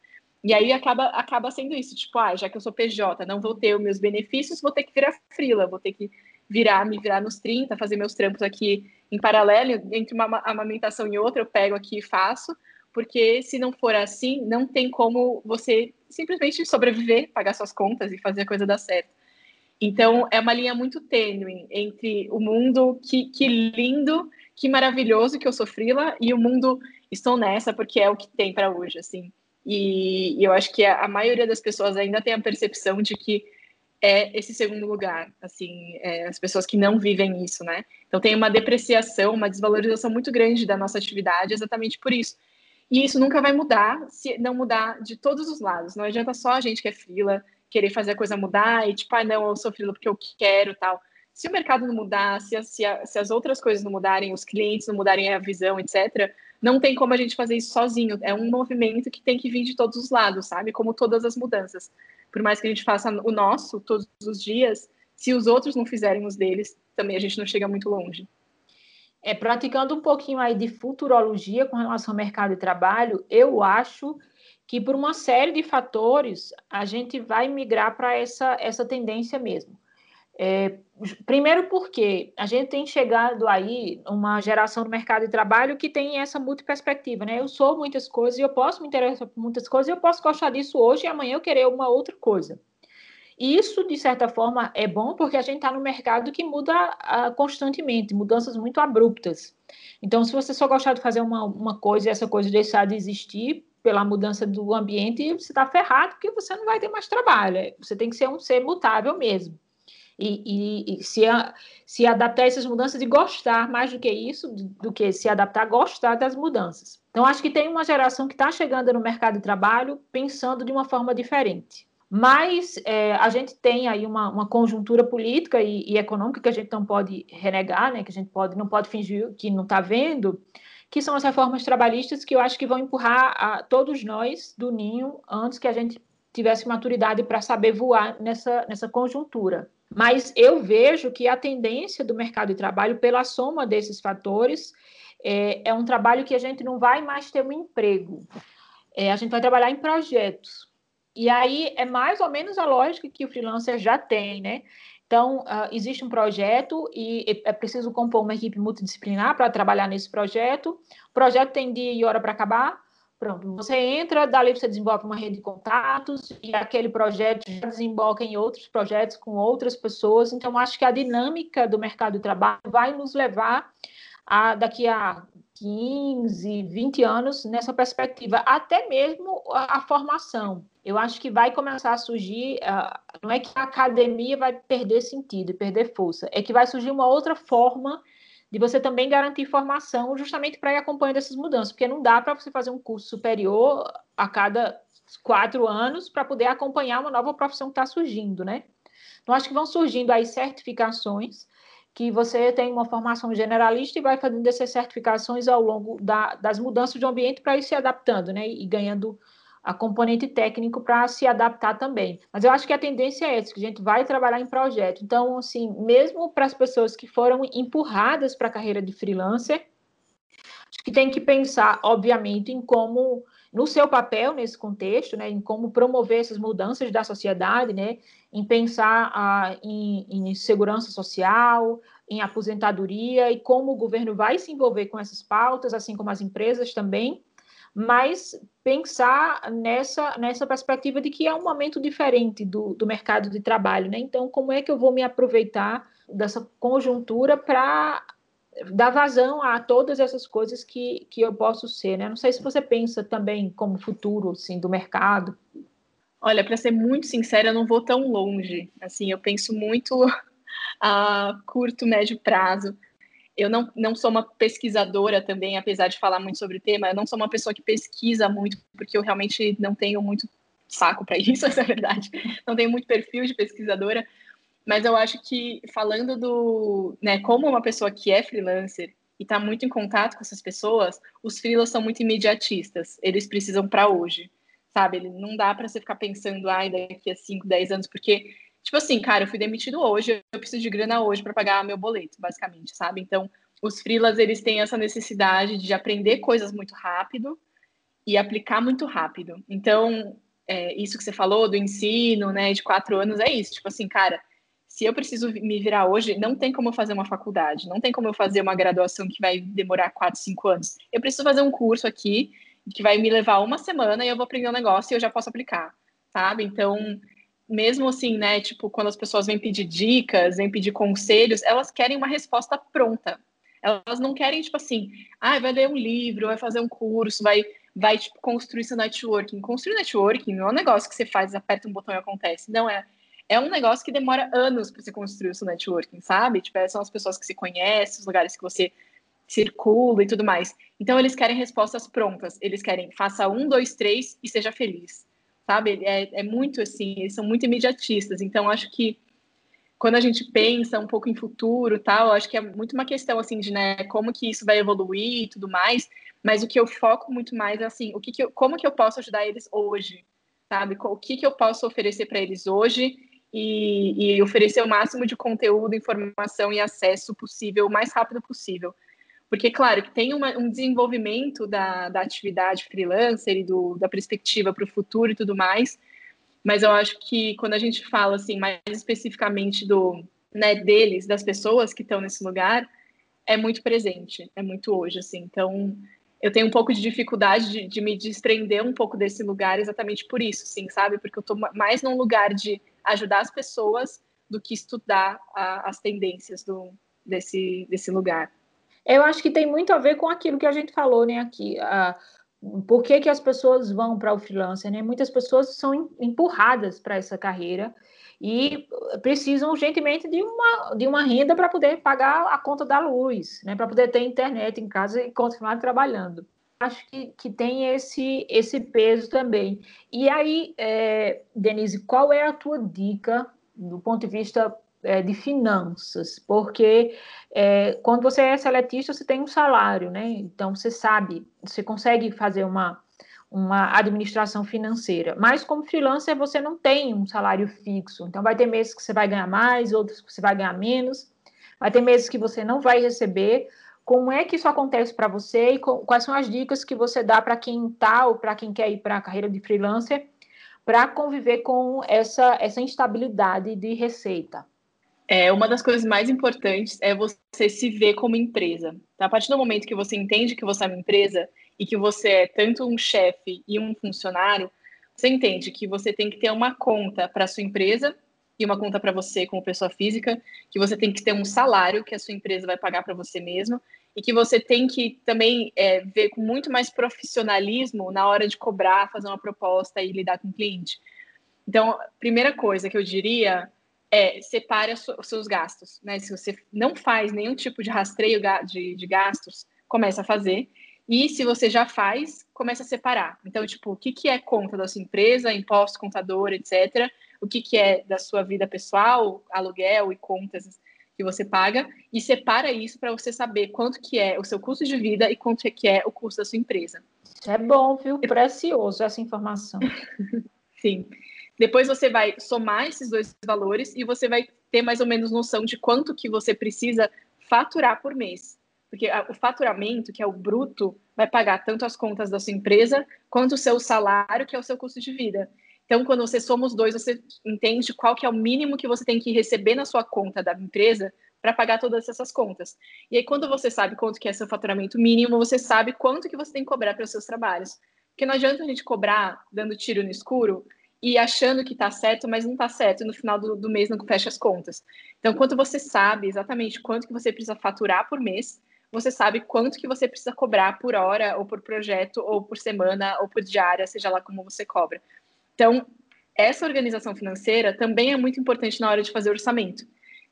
E aí acaba, acaba sendo isso, tipo, ah, já que eu sou PJ, não vou ter os meus benefícios, vou ter que virar frila, vou ter que virar, me virar nos 30, fazer meus trampos aqui em paralelo, entre uma amamentação e outra, eu pego aqui e faço, porque se não for assim, não tem como você simplesmente sobreviver, pagar suas contas e fazer a coisa dar certo. Então, é uma linha muito tênue entre o mundo que, que lindo, que maravilhoso que eu sofri lá e o mundo estou nessa porque é o que tem para hoje, assim. E, e, eu acho que a, a, maioria das pessoas ainda tem a percepção de que é esse segundo lugar, assim, é, as pessoas que não vivem isso, né? Então tem uma depreciação, uma desvalorização muito grande da nossa atividade exatamente por isso. E isso nunca vai mudar se não mudar de todos os lados. Não adianta só a gente que é frila querer fazer a coisa mudar e tipo, ah, não, eu sou frila porque eu quero tal. Se o mercado não mudar, se, se, a, se as outras coisas não mudarem, os clientes não mudarem a visão, etc., não tem como a gente fazer isso sozinho. É um movimento que tem que vir de todos os lados, sabe? Como todas as mudanças. Por mais que a gente faça o nosso todos os dias, se os outros não fizerem os deles, também a gente não chega muito longe é, praticando um pouquinho aí de futurologia com relação ao mercado de trabalho, eu acho que por uma série de fatores a gente vai migrar para essa, essa tendência mesmo. É, primeiro porque a gente tem chegado aí uma geração do mercado de trabalho que tem essa multiperspectiva, né? Eu sou muitas coisas e eu posso me interessar por muitas coisas, e eu posso gostar disso hoje e amanhã eu querer uma outra coisa. Isso, de certa forma, é bom porque a gente está no mercado que muda uh, constantemente, mudanças muito abruptas. Então, se você só gostar de fazer uma, uma coisa e essa coisa deixar de existir pela mudança do ambiente, você está ferrado porque você não vai ter mais trabalho. É, você tem que ser um ser mutável mesmo. E, e, e se, a, se adaptar a essas mudanças e gostar mais do que isso, do, que se adaptar gostar das mudanças. Então, acho que tem uma geração que está chegando no mercado de trabalho pensando de uma forma diferente. Mas é, a gente tem aí uma, uma conjuntura política e, e, econômica que a gente não pode renegar, né, que a gente pode, não pode fingir que não está vendo, que são as reformas trabalhistas que eu acho que vão empurrar todos nós do ninho antes que a gente tivesse maturidade para saber voar nessa, nessa conjuntura. Mas eu vejo que a tendência do mercado de trabalho, pela soma desses fatores, é, é um trabalho que a gente não vai mais ter um emprego. É, a gente vai trabalhar em projetos. E aí é mais ou menos a lógica que o freelancer já tem, né? Então, uh, existe um projeto e é preciso compor uma equipe multidisciplinar para trabalhar nesse projeto. O projeto tem dia e hora para acabar. Pronto, você entra, dali você desenvolve uma rede de contatos e aquele projeto já desemboca em outros projetos com outras pessoas. Então, acho que a dinâmica do mercado de trabalho vai nos levar a, daqui a 15, 20 anos nessa perspectiva, até mesmo a, a formação. Eu acho que vai começar a surgir, uh, não é que a academia vai perder sentido perder força, é que vai surgir uma outra forma de você também garantir formação justamente para ir acompanhando essas mudanças, porque não dá para você fazer um curso superior a cada quatro anos para poder acompanhar uma nova profissão que está surgindo, né? Então, acho que vão surgindo aí certificações que você tem uma formação generalista e vai fazendo essas certificações ao longo da, das mudanças de ambiente para ir se adaptando, né? E ganhando a componente técnico para se adaptar também. Mas eu acho que a tendência é essa, que a gente vai trabalhar em projeto. Então, assim, mesmo para as pessoas que foram empurradas para a carreira de freelancer, acho que tem que pensar, obviamente, em como no seu papel nesse contexto, né, em como promover essas mudanças da sociedade, né, em pensar ah, em, em, segurança social, em aposentadoria e como o governo vai se envolver com essas pautas, assim como as empresas também, mas pensar nessa, nessa perspectiva de que é um momento diferente do, do mercado de trabalho, né? Então, como é que eu vou me aproveitar dessa conjuntura para dar vazão a todas essas coisas que, que eu posso ser, né? Não sei se você pensa também como futuro, assim, do mercado. Olha, para ser muito sincera, eu não vou tão longe. Assim, eu penso muito (laughs) a curto, médio prazo. Eu não, não sou uma pesquisadora também, apesar de falar muito sobre o tema, eu não sou uma pessoa que pesquisa muito, porque eu realmente não tenho muito saco para (laughs) isso, essa é a verdade. Não tenho muito perfil de pesquisadora, mas eu acho que falando do, né, como uma pessoa que é freelancer e está muito em contato com essas pessoas, os freelas são muito imediatistas. Eles precisam para hoje, sabe? Não dá para você ficar pensando, ai, daqui a 5, 10 anos, porque tipo assim, cara, eu fui demitido hoje, eu preciso de grana hoje para pagar meu boleto, basicamente, sabe? Então, os freelas eles têm essa necessidade de aprender coisas muito rápido e aplicar muito rápido. Então, é, isso que você falou do ensino, né, de quatro anos, é isso. Tipo assim, cara, se eu preciso me virar hoje, não tem como eu fazer uma faculdade, não tem como eu fazer uma graduação que vai demorar quatro, cinco anos. Eu preciso fazer um curso aqui que vai me levar uma semana e eu vou aprender um negócio e eu já posso aplicar, sabe? Então, mesmo assim, né, tipo, quando as pessoas vêm pedir dicas, vêm pedir conselhos, elas querem uma resposta pronta. Elas não querem, tipo assim, ah, vai ler um livro, vai fazer um curso, vai, vai tipo, construir seu networking. Construir networking não é um negócio que você faz, aperta um botão e acontece. Não, é é um negócio que demora anos para você construir o seu networking, sabe? Tipo, são as pessoas que se conhecem, os lugares que você circula e tudo mais. Então, eles querem respostas prontas. Eles querem faça um, dois, três e seja feliz, sabe? É, é muito assim, eles são muito imediatistas. Então, acho que quando a gente pensa um pouco em futuro tal, acho que é muito uma questão assim de né, como que isso vai evoluir e tudo mais. Mas o que eu foco muito mais é assim, o que, que eu, como que eu posso ajudar eles hoje, sabe? O que que eu posso oferecer para eles hoje e, e, oferecer o máximo de conteúdo, informação e acesso possível, o mais rápido possível. Porque, claro, que tem uma, um desenvolvimento da, da atividade freelancer e do, da perspectiva para o futuro e tudo mais, mas eu acho que quando a gente fala assim, mais especificamente do né, deles, das pessoas que estão nesse lugar, é muito presente, é muito hoje, assim. Então, eu tenho um pouco de dificuldade de, de me desprender um pouco desse lugar exatamente por isso, sim, sabe? Porque eu estou mais num lugar de ajudar as pessoas do que estudar a, as tendências do, desse, desse lugar. Eu acho que tem muito a ver com aquilo que a gente falou, né, aqui. Por que, que as pessoas vão para o freelancer, né? Muitas pessoas são empurradas para essa carreira e precisam urgentemente de uma, de uma renda para poder pagar a conta da luz, né? Para poder ter internet em casa e continuar trabalhando acho que, que tem esse, esse peso também. E aí, é, Denise, qual é a tua dica do ponto de vista é, de finanças? Porque é, quando você é seletista, você tem um salário, né? Então, você sabe, você consegue fazer uma, uma administração financeira. Mas como freelancer, você não tem um salário fixo. Então, vai ter meses que você vai ganhar mais, outros que você vai ganhar menos. Vai ter meses que você não vai receber como é que isso acontece para você e quais são as dicas que você dá para quem está ou para quem quer ir para a carreira de freelancer para conviver com essa, essa instabilidade de receita? É, uma das coisas mais importantes é você se ver como empresa. Tá? A partir do momento que você entende que você é uma empresa e que você é tanto um chefe e um funcionário, você entende que você tem que ter uma conta para sua empresa e uma conta para você como pessoa física, que você tem que ter um salário que a sua empresa vai pagar para você mesmo e que você tem que também é, ver com muito mais profissionalismo na hora de cobrar, fazer uma proposta e lidar com o cliente. Então, primeira coisa que eu diria é separe os seus gastos. Né? Se você não faz nenhum tipo de rastreio de, de gastos, comece a fazer. E se você já faz, comece a separar. Então, tipo, o que, que é conta da sua empresa, imposto, contador, etc. O que, que é da sua vida pessoal, aluguel e contas que você paga. E separa isso para você saber quanto que é o seu custo de vida e quanto é que é o custo da sua empresa. É bom, viu? Precioso essa informação. (laughs) Sim. Depois você vai somar esses dois valores e você vai ter mais ou menos noção de quanto que você precisa faturar por mês. Porque o faturamento, que é o bruto, vai pagar tanto as contas da sua empresa quanto o seu salário, que é o seu custo de vida. Então, quando você soma os dois, você entende qual que é o mínimo que você tem que receber na sua conta da empresa para pagar todas essas contas. E aí, quando você sabe quanto que é seu faturamento mínimo, você sabe quanto que você tem que cobrar para os seus trabalhos. Porque não adianta a gente cobrar dando tiro no escuro e achando que está certo, mas não está certo, e no final do, do, mês não fecha as contas. Então, quando você sabe exatamente quanto que você precisa faturar por mês, você sabe quanto que você precisa cobrar por hora, ou por projeto, ou por semana, ou por diária, seja lá como você cobra. Então, essa organização financeira também é muito importante na hora de fazer orçamento.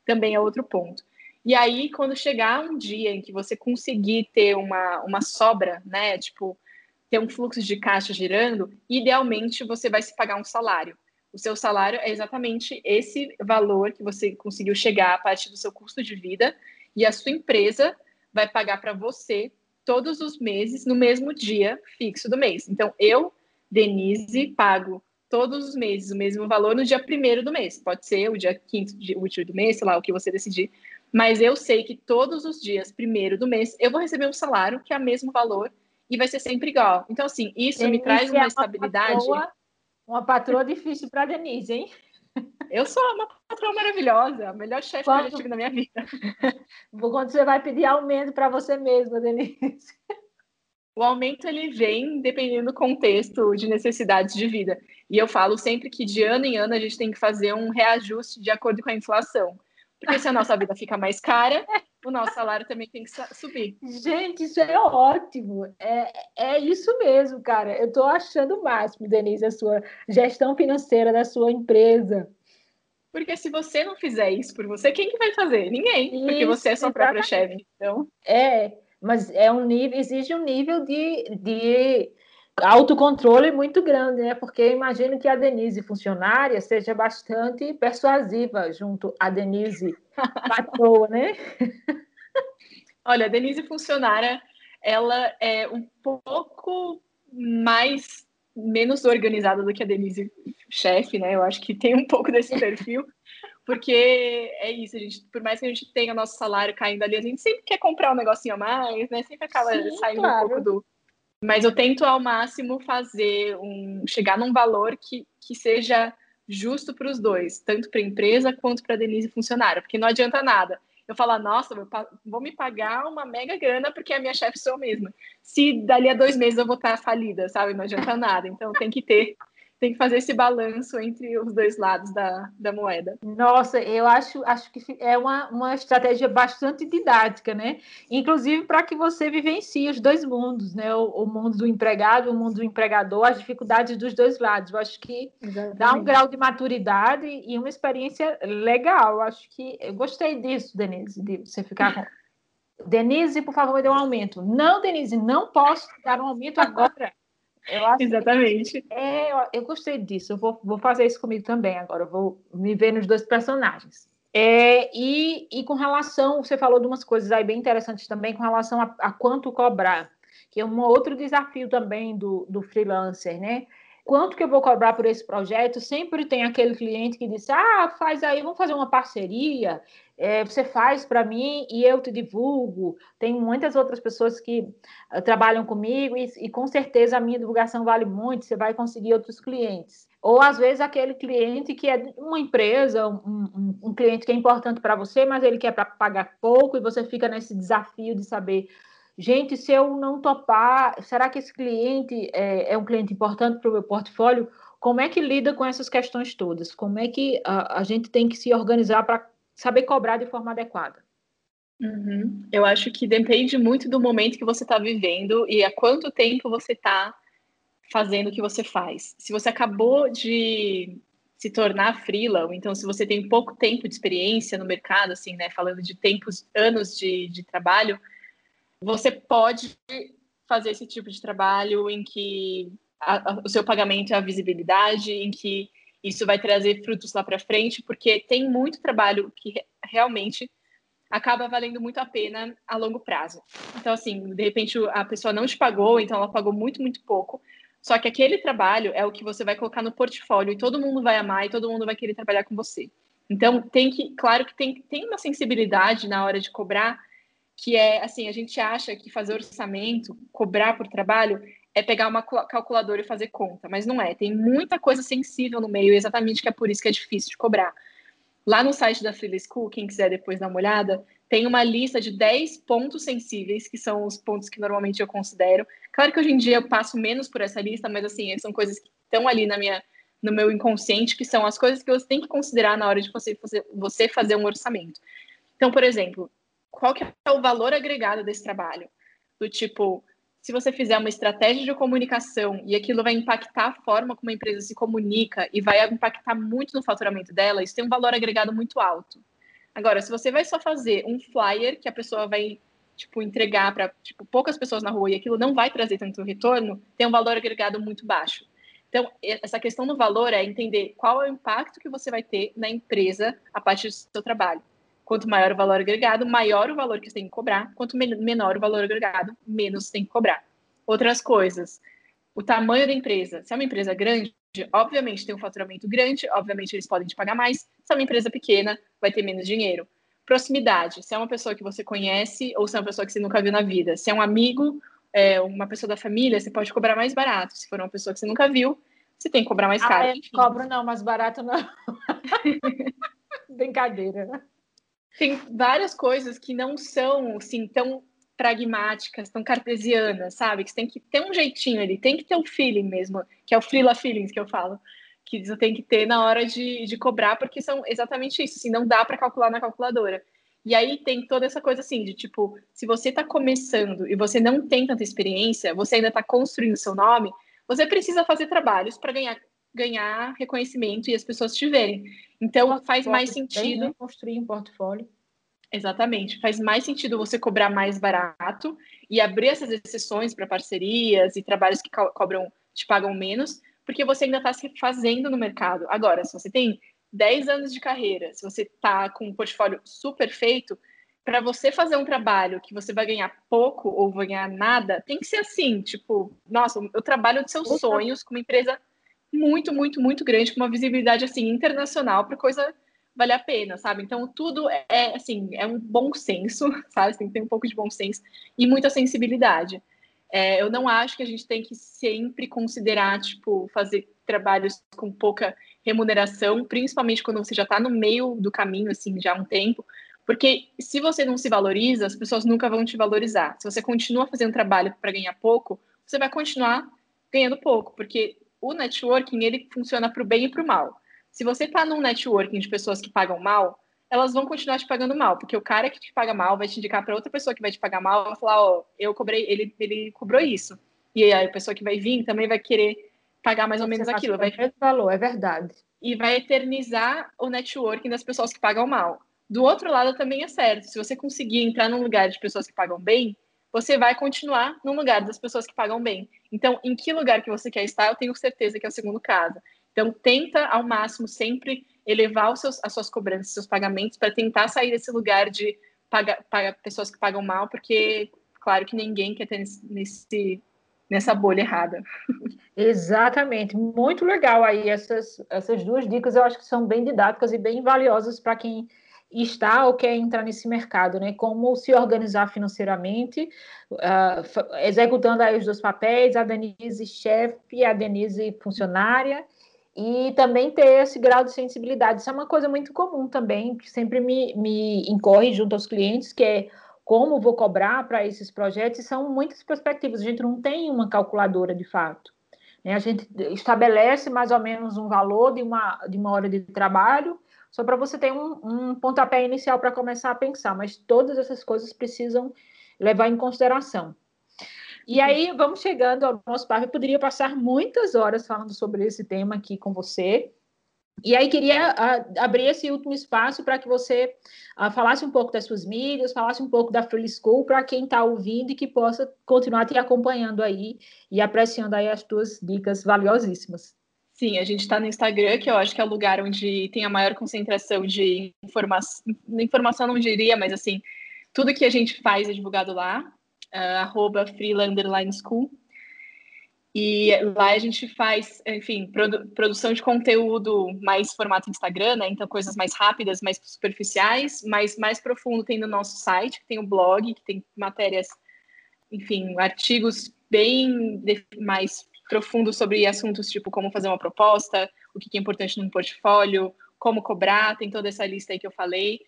Também é outro ponto. E aí, quando chegar um dia em que você conseguir ter uma, uma sobra, né, tipo, ter um fluxo de caixa girando, idealmente você vai se pagar um salário. O seu salário é exatamente esse valor que você conseguiu chegar a partir do seu custo de vida e a sua empresa vai pagar para você todos os meses no mesmo dia fixo do mês. Então, eu, Denise, pago todos os meses o mesmo valor no dia primeiro do mês. Pode ser o dia quinto útil do mês, sei lá, o que você decidir. Mas eu sei que todos os dias primeiro do mês eu vou receber um salário que é o mesmo valor e vai ser sempre igual. Então, assim, isso me traz uma, é uma estabilidade. Patroa, uma patroa difícil para Denise, hein? Eu sou uma patroa maravilhosa, a melhor chefe Quando... que eu já tive na minha vida. Quando você vai pedir aumento para você mesma, Denise? O aumento ele vem dependendo do contexto de necessidades de vida. E eu falo sempre que de ano em ano a gente tem que fazer um reajuste de acordo com a inflação. Porque se a nossa vida fica mais cara, o nosso salário também tem que subir. Gente, isso é ótimo. É, é isso mesmo, cara. Eu estou achando o máximo, Denise, a sua gestão financeira da sua empresa. Porque se você não fizer isso por você, quem que vai fazer? Ninguém. Isso, porque você é sua própria chefe. Então... É, mas é um nível, exige um nível de, de autocontrole muito grande, né? Porque imagino que a Denise funcionária seja bastante persuasiva junto (laughs) à Denise patroa, né? Olha, a Denise funcionária, ela é um pouco mais menos organizada do que a Denise chefe, né? Eu acho que tem um pouco desse (laughs) perfil, porque é isso, a gente, por mais que a gente tenha nosso salário caindo ali, a gente sempre quer comprar um negocinho a mais, né? Sempre acaba Sim, saindo claro. um pouco do mas eu tento ao máximo fazer um chegar num valor que, que seja justo para os dois, tanto para a empresa quanto para a Denise funcionária, porque não adianta nada. Eu falar, nossa, vou me pagar uma mega grana porque a minha chefe sou eu mesma. Se dali a dois meses eu vou estar falida, sabe? Não adianta nada. Então tem que ter tem que fazer esse balanço entre os dois lados da, da moeda. Nossa, eu acho, acho que é uma, uma estratégia bastante didática, né? Inclusive para que você vivencie os dois mundos, né? O, o, mundo do empregado, o mundo do empregador, as dificuldades dos dois lados. Eu acho que Exatamente. dá um grau de maturidade e uma experiência legal. Eu acho que eu gostei disso, Denise, de você ficar com. (laughs) Denise, por favor, dê um aumento. Não, Denise, não posso dar um aumento agora. Eu acho Exatamente. Que, é, eu, eu, gostei disso. Eu vou, vou fazer isso comigo também agora. Eu vou me ver nos dois personagens. É, e, e com relação, você falou de umas coisas aí bem interessantes também com relação a, a quanto cobrar, que é um outro desafio também do, do freelancer, né? Quanto que eu vou cobrar por esse projeto? Sempre tem aquele cliente que diz: ah, faz aí, vamos fazer uma parceria, é, você faz para mim e eu te divulgo. Tem muitas outras pessoas que uh, trabalham comigo e, e, com certeza a minha divulgação vale muito, você vai conseguir outros clientes. Ou às vezes aquele cliente que é uma empresa, um, um, um cliente que é importante para você, mas ele quer para pagar pouco e você fica nesse desafio de saber gente, se eu não topar, será que esse cliente é, é um cliente importante para o meu portfólio? Como é que lida com essas questões todas? Como é que a, a gente tem que se organizar para saber cobrar de forma adequada? Uhum. Eu acho que depende muito do momento que você está vivendo e há quanto tempo você está fazendo o que você faz. Se você acabou de se tornar freela, ou então se você tem pouco tempo de experiência no mercado, assim, né, falando de tempos, anos de, de trabalho, você pode fazer esse tipo de trabalho em que a, a, o seu pagamento é a visibilidade, em que isso vai trazer frutos lá para frente, porque tem muito trabalho que realmente acaba valendo muito a pena a longo prazo. Então, assim, de repente a pessoa não te pagou, então ela pagou muito, muito pouco. Só que aquele trabalho é o que você vai colocar no portfólio e todo mundo vai amar e todo mundo vai querer trabalhar com você. Então, tem que, claro que tem, tem uma sensibilidade na hora de cobrar, que é assim, a gente acha que fazer orçamento, cobrar por trabalho, é pegar uma calculadora e fazer conta, mas não é. Tem muita coisa sensível no meio, exatamente que é por isso que é difícil de cobrar. Lá no site da Freela School, quem quiser depois dar uma olhada, tem uma lista de 10 pontos sensíveis, que são os pontos que normalmente eu considero. Claro que hoje em dia eu passo menos por essa lista, mas assim, são coisas que estão ali na minha, no meu inconsciente, que são as coisas que você tem que considerar na hora de você você fazer um orçamento. Então, por exemplo, qual que é o valor agregado desse trabalho? Do tipo, se você fizer uma estratégia de comunicação e aquilo vai impactar a forma como a empresa se comunica e vai impactar muito no faturamento dela, isso tem um valor agregado muito alto. Agora, se você vai só fazer um flyer que a pessoa vai tipo entregar para tipo poucas pessoas na rua e aquilo não vai trazer tanto retorno, tem um valor agregado muito baixo. Então, essa questão do valor é entender qual é o impacto que você vai ter na empresa a partir do seu trabalho. Quanto maior o valor agregado, maior o valor que você tem que cobrar. Quanto menor o valor agregado, menos você tem que cobrar. Outras coisas, o tamanho da empresa. Se é uma empresa grande, obviamente tem um faturamento grande, obviamente eles podem te pagar mais. Se é uma empresa pequena, vai ter menos dinheiro. Proximidade, se é uma pessoa que você conhece ou se é uma pessoa que você nunca viu na vida. Se é um amigo, é, uma pessoa da família, você pode cobrar mais barato. Se for uma pessoa que você nunca viu, você tem que cobrar mais caro. Ah, é, cobro não, mais barato não. (laughs) Brincadeira tem várias coisas que não são assim tão pragmáticas, tão cartesianas, sabe? Que você tem que ter um jeitinho ali, tem que ter um feeling mesmo, que é o freela feelings que eu falo, que você tem que ter na hora de, de cobrar, porque são exatamente isso, assim, não dá para calcular na calculadora. E aí tem toda essa coisa assim, de tipo, se você está começando e você não tem tanta experiência, você ainda está construindo seu nome, você precisa fazer trabalhos para ganhar ganhar reconhecimento e as pessoas te verem. Então, faz mais sentido. Bem, né? Construir um portfólio. Exatamente. Faz mais sentido você cobrar mais barato e abrir essas exceções para parcerias e trabalhos que co cobram, te pagam menos, porque você ainda está se fazendo no mercado. Agora, se você tem 10 anos de carreira, se você está com um portfólio super feito, para você fazer um trabalho que você vai ganhar pouco ou vai ganhar nada, tem que ser assim, tipo, nossa, eu trabalho de seus sonhos com uma empresa muito, muito, muito grande, com uma visibilidade assim internacional para coisa valer a pena, sabe? Então tudo é assim, é um bom senso, (laughs) sabe? Tem que ter um pouco de bom senso e muita sensibilidade. É, eu não acho que a gente tem que sempre considerar, tipo, fazer trabalhos com pouca remuneração, principalmente quando você já está no meio do caminho, assim, já há um tempo, porque se você não se valoriza, as pessoas nunca vão te valorizar. Se você continua fazendo trabalho para ganhar pouco, você vai continuar ganhando pouco, porque o networking ele funciona para o bem e para o mal. Se você está num networking de pessoas que pagam mal, elas vão continuar te pagando mal, porque o cara que te paga mal vai te indicar para outra pessoa que vai te pagar mal, vai falar, ó, oh, eu cobrei, ele, ele cobrou isso. E aí a pessoa que vai vir também vai querer pagar mais ou menos aquilo. Vai valor, é verdade. E vai eternizar o networking das pessoas que pagam mal. Do outro lado também é certo. Se você conseguir entrar num lugar de pessoas que pagam bem, você vai continuar no lugar das pessoas que pagam bem. Então, em que lugar que você quer estar, eu tenho certeza que é o segundo caso. Então, tenta ao máximo sempre elevar os seus, as suas cobranças, seus pagamentos, para tentar sair desse lugar de pagar, pagar pessoas que pagam mal, porque, claro que ninguém quer ter nesse nessa bolha errada. Exatamente, muito legal aí essas, essas duas dicas, eu acho que são bem didáticas e bem valiosas para quem está ou quer entrar nesse mercado, né? Como se organizar financeiramente, uh, executando aí os dois papéis, a Denise chefe, a Denise funcionária, e também ter esse grau de sensibilidade. Isso é uma coisa muito comum também, que sempre me, me incorre junto aos clientes, que é como vou cobrar para esses projetos, são muitas perspectivas, a gente não tem uma calculadora de fato. Né? A gente estabelece mais ou menos um valor de uma, de uma hora de trabalho, só para você ter um, um pontapé inicial para começar a pensar, mas todas essas coisas precisam levar em consideração. E aí, vamos chegando ao nosso papo. Eu poderia passar muitas horas falando sobre esse tema aqui com você. E aí, queria uh, abrir esse último espaço para que você uh, falasse um pouco das suas mídias, falasse um pouco da Free School para quem está ouvindo e que possa continuar te acompanhando aí e apreciando aí as tuas dicas valiosíssimas. Sim, a gente está no Instagram, que eu acho que é o lugar onde tem a maior concentração de informação, informação não diria, mas assim, tudo que a gente faz é divulgado lá uh, arroba school. E lá a gente faz, enfim, produ produção de conteúdo mais formato Instagram, né? Então, coisas mais rápidas, mais superficiais, mas mais profundo tem no nosso site, que tem o blog, que tem matérias, enfim, artigos bem mais profundos sobre assuntos tipo como fazer uma proposta, o que é importante no portfólio, como cobrar, tem toda essa lista aí que eu falei.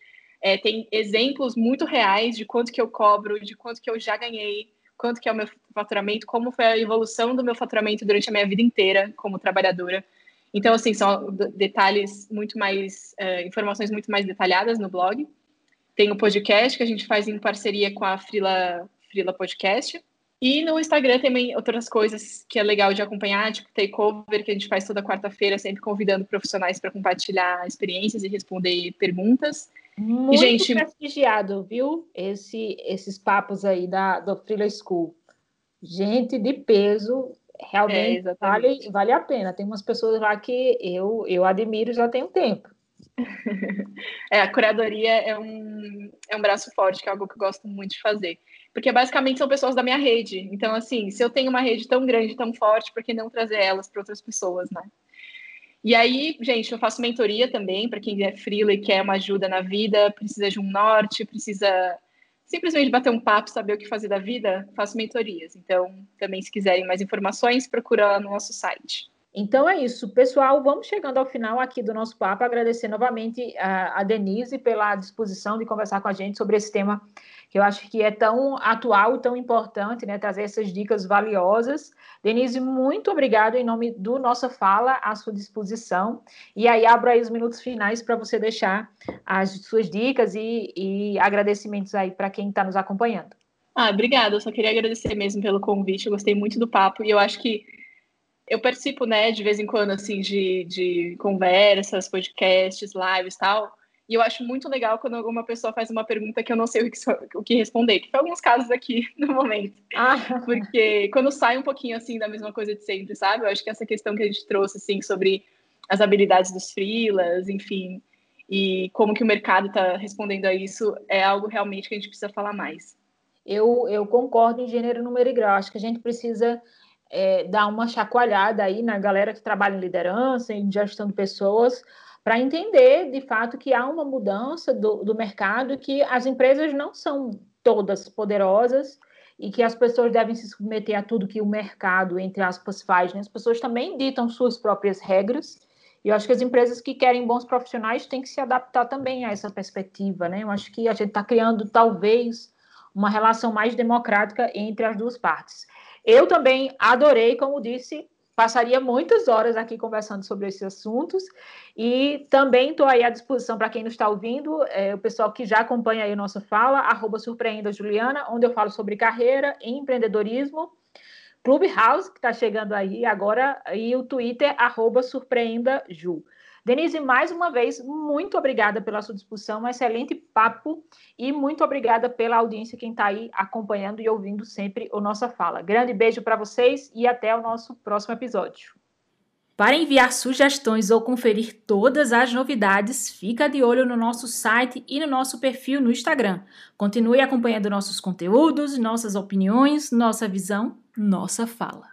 É, tem exemplos muito reais de quanto que eu cobro, de quanto que eu já ganhei, quanto que é o meu faturamento, como foi a evolução do meu faturamento durante a minha vida inteira como trabalhadora. Então, assim, são detalhes muito mais, uh, informações muito mais detalhadas no blog. Tem o podcast que a gente faz em parceria com a Frila, Frila Podcast. E no Instagram também outras coisas que é legal de acompanhar, tipo takeover, que a gente faz toda quarta-feira, sempre convidando profissionais para compartilhar experiências e responder perguntas. Muito gente... prestigiado, viu? Esse, esses papos aí da, do Thriller School. Gente de peso, realmente é, vale, vale a pena. Tem umas pessoas lá que eu, eu admiro já tem um tempo. (laughs) é, a curadoria é um, é um braço forte, que é algo que eu gosto muito de fazer. Porque basicamente são pessoas da minha rede. Então, assim, se eu tenho uma rede tão grande, tão forte, por que não trazer elas para outras pessoas, né? E aí, gente, eu faço mentoria também para quem é freela e quer uma ajuda na vida, precisa de um norte, precisa simplesmente bater um papo, saber o que fazer da vida, faço mentorias. Então, também se quiserem mais informações, procura lá no nosso site. Então é isso, pessoal. Vamos chegando ao final aqui do nosso papo. Agradecer novamente a Denise pela disposição de conversar com a gente sobre esse tema que eu acho que é tão atual tão importante, né? Trazer essas dicas valiosas. Denise, muito obrigada em nome do Nossa Fala à sua disposição. E aí abro aí os minutos finais para você deixar as suas dicas e, e agradecimentos aí para quem está nos acompanhando. Ah, obrigada. Eu só queria agradecer mesmo pelo convite. Eu gostei muito do papo e eu acho que eu participo, né, de vez em quando, assim, de, de conversas, podcasts, lives e tal. E eu acho muito legal quando alguma pessoa faz uma pergunta que eu não sei o que, o que responder, que foi alguns casos aqui (laughs) no momento. Ah. Porque quando sai um pouquinho assim da mesma coisa de sempre, sabe? Eu acho que essa questão que a gente trouxe assim sobre as habilidades dos freelas, enfim, e como que o mercado está respondendo a isso, é algo realmente que a gente precisa falar mais. Eu, eu concordo em gênero, número e grau. Acho que a gente precisa é, dar uma chacoalhada aí na galera que trabalha em liderança, em gestão de pessoas, para entender de fato que há uma mudança do, do mercado, que as empresas não são todas poderosas e que as pessoas devem se submeter a tudo que o mercado, entre aspas, faz. Né? As pessoas também ditam suas próprias regras. E eu acho que as empresas que querem bons profissionais têm que se adaptar também a essa perspectiva. Né? Eu acho que a gente está criando, talvez, uma relação mais democrática entre as duas partes. Eu também adorei, como disse, passaria muitas horas aqui conversando sobre esses assuntos e também estou aí à disposição para quem nos está ouvindo, é, o pessoal que já acompanha aí a nossa fala, arroba Surpreenda Juliana, onde eu falo sobre carreira e empreendedorismo, Clubhouse, que está chegando aí agora, e o Twitter, arroba Surpreenda Ju. Denise, mais uma vez, muito obrigada pela sua disposição, um excelente papo e muito obrigada pela audiência, quem está aí acompanhando e ouvindo sempre o Nossa Fala. Grande beijo para vocês e até o nosso próximo episódio. Para enviar sugestões ou conferir todas as novidades, fica de olho no nosso site e no nosso perfil no Instagram. Continue acompanhando nossos conteúdos, nossas opiniões, nossa visão nossa fala.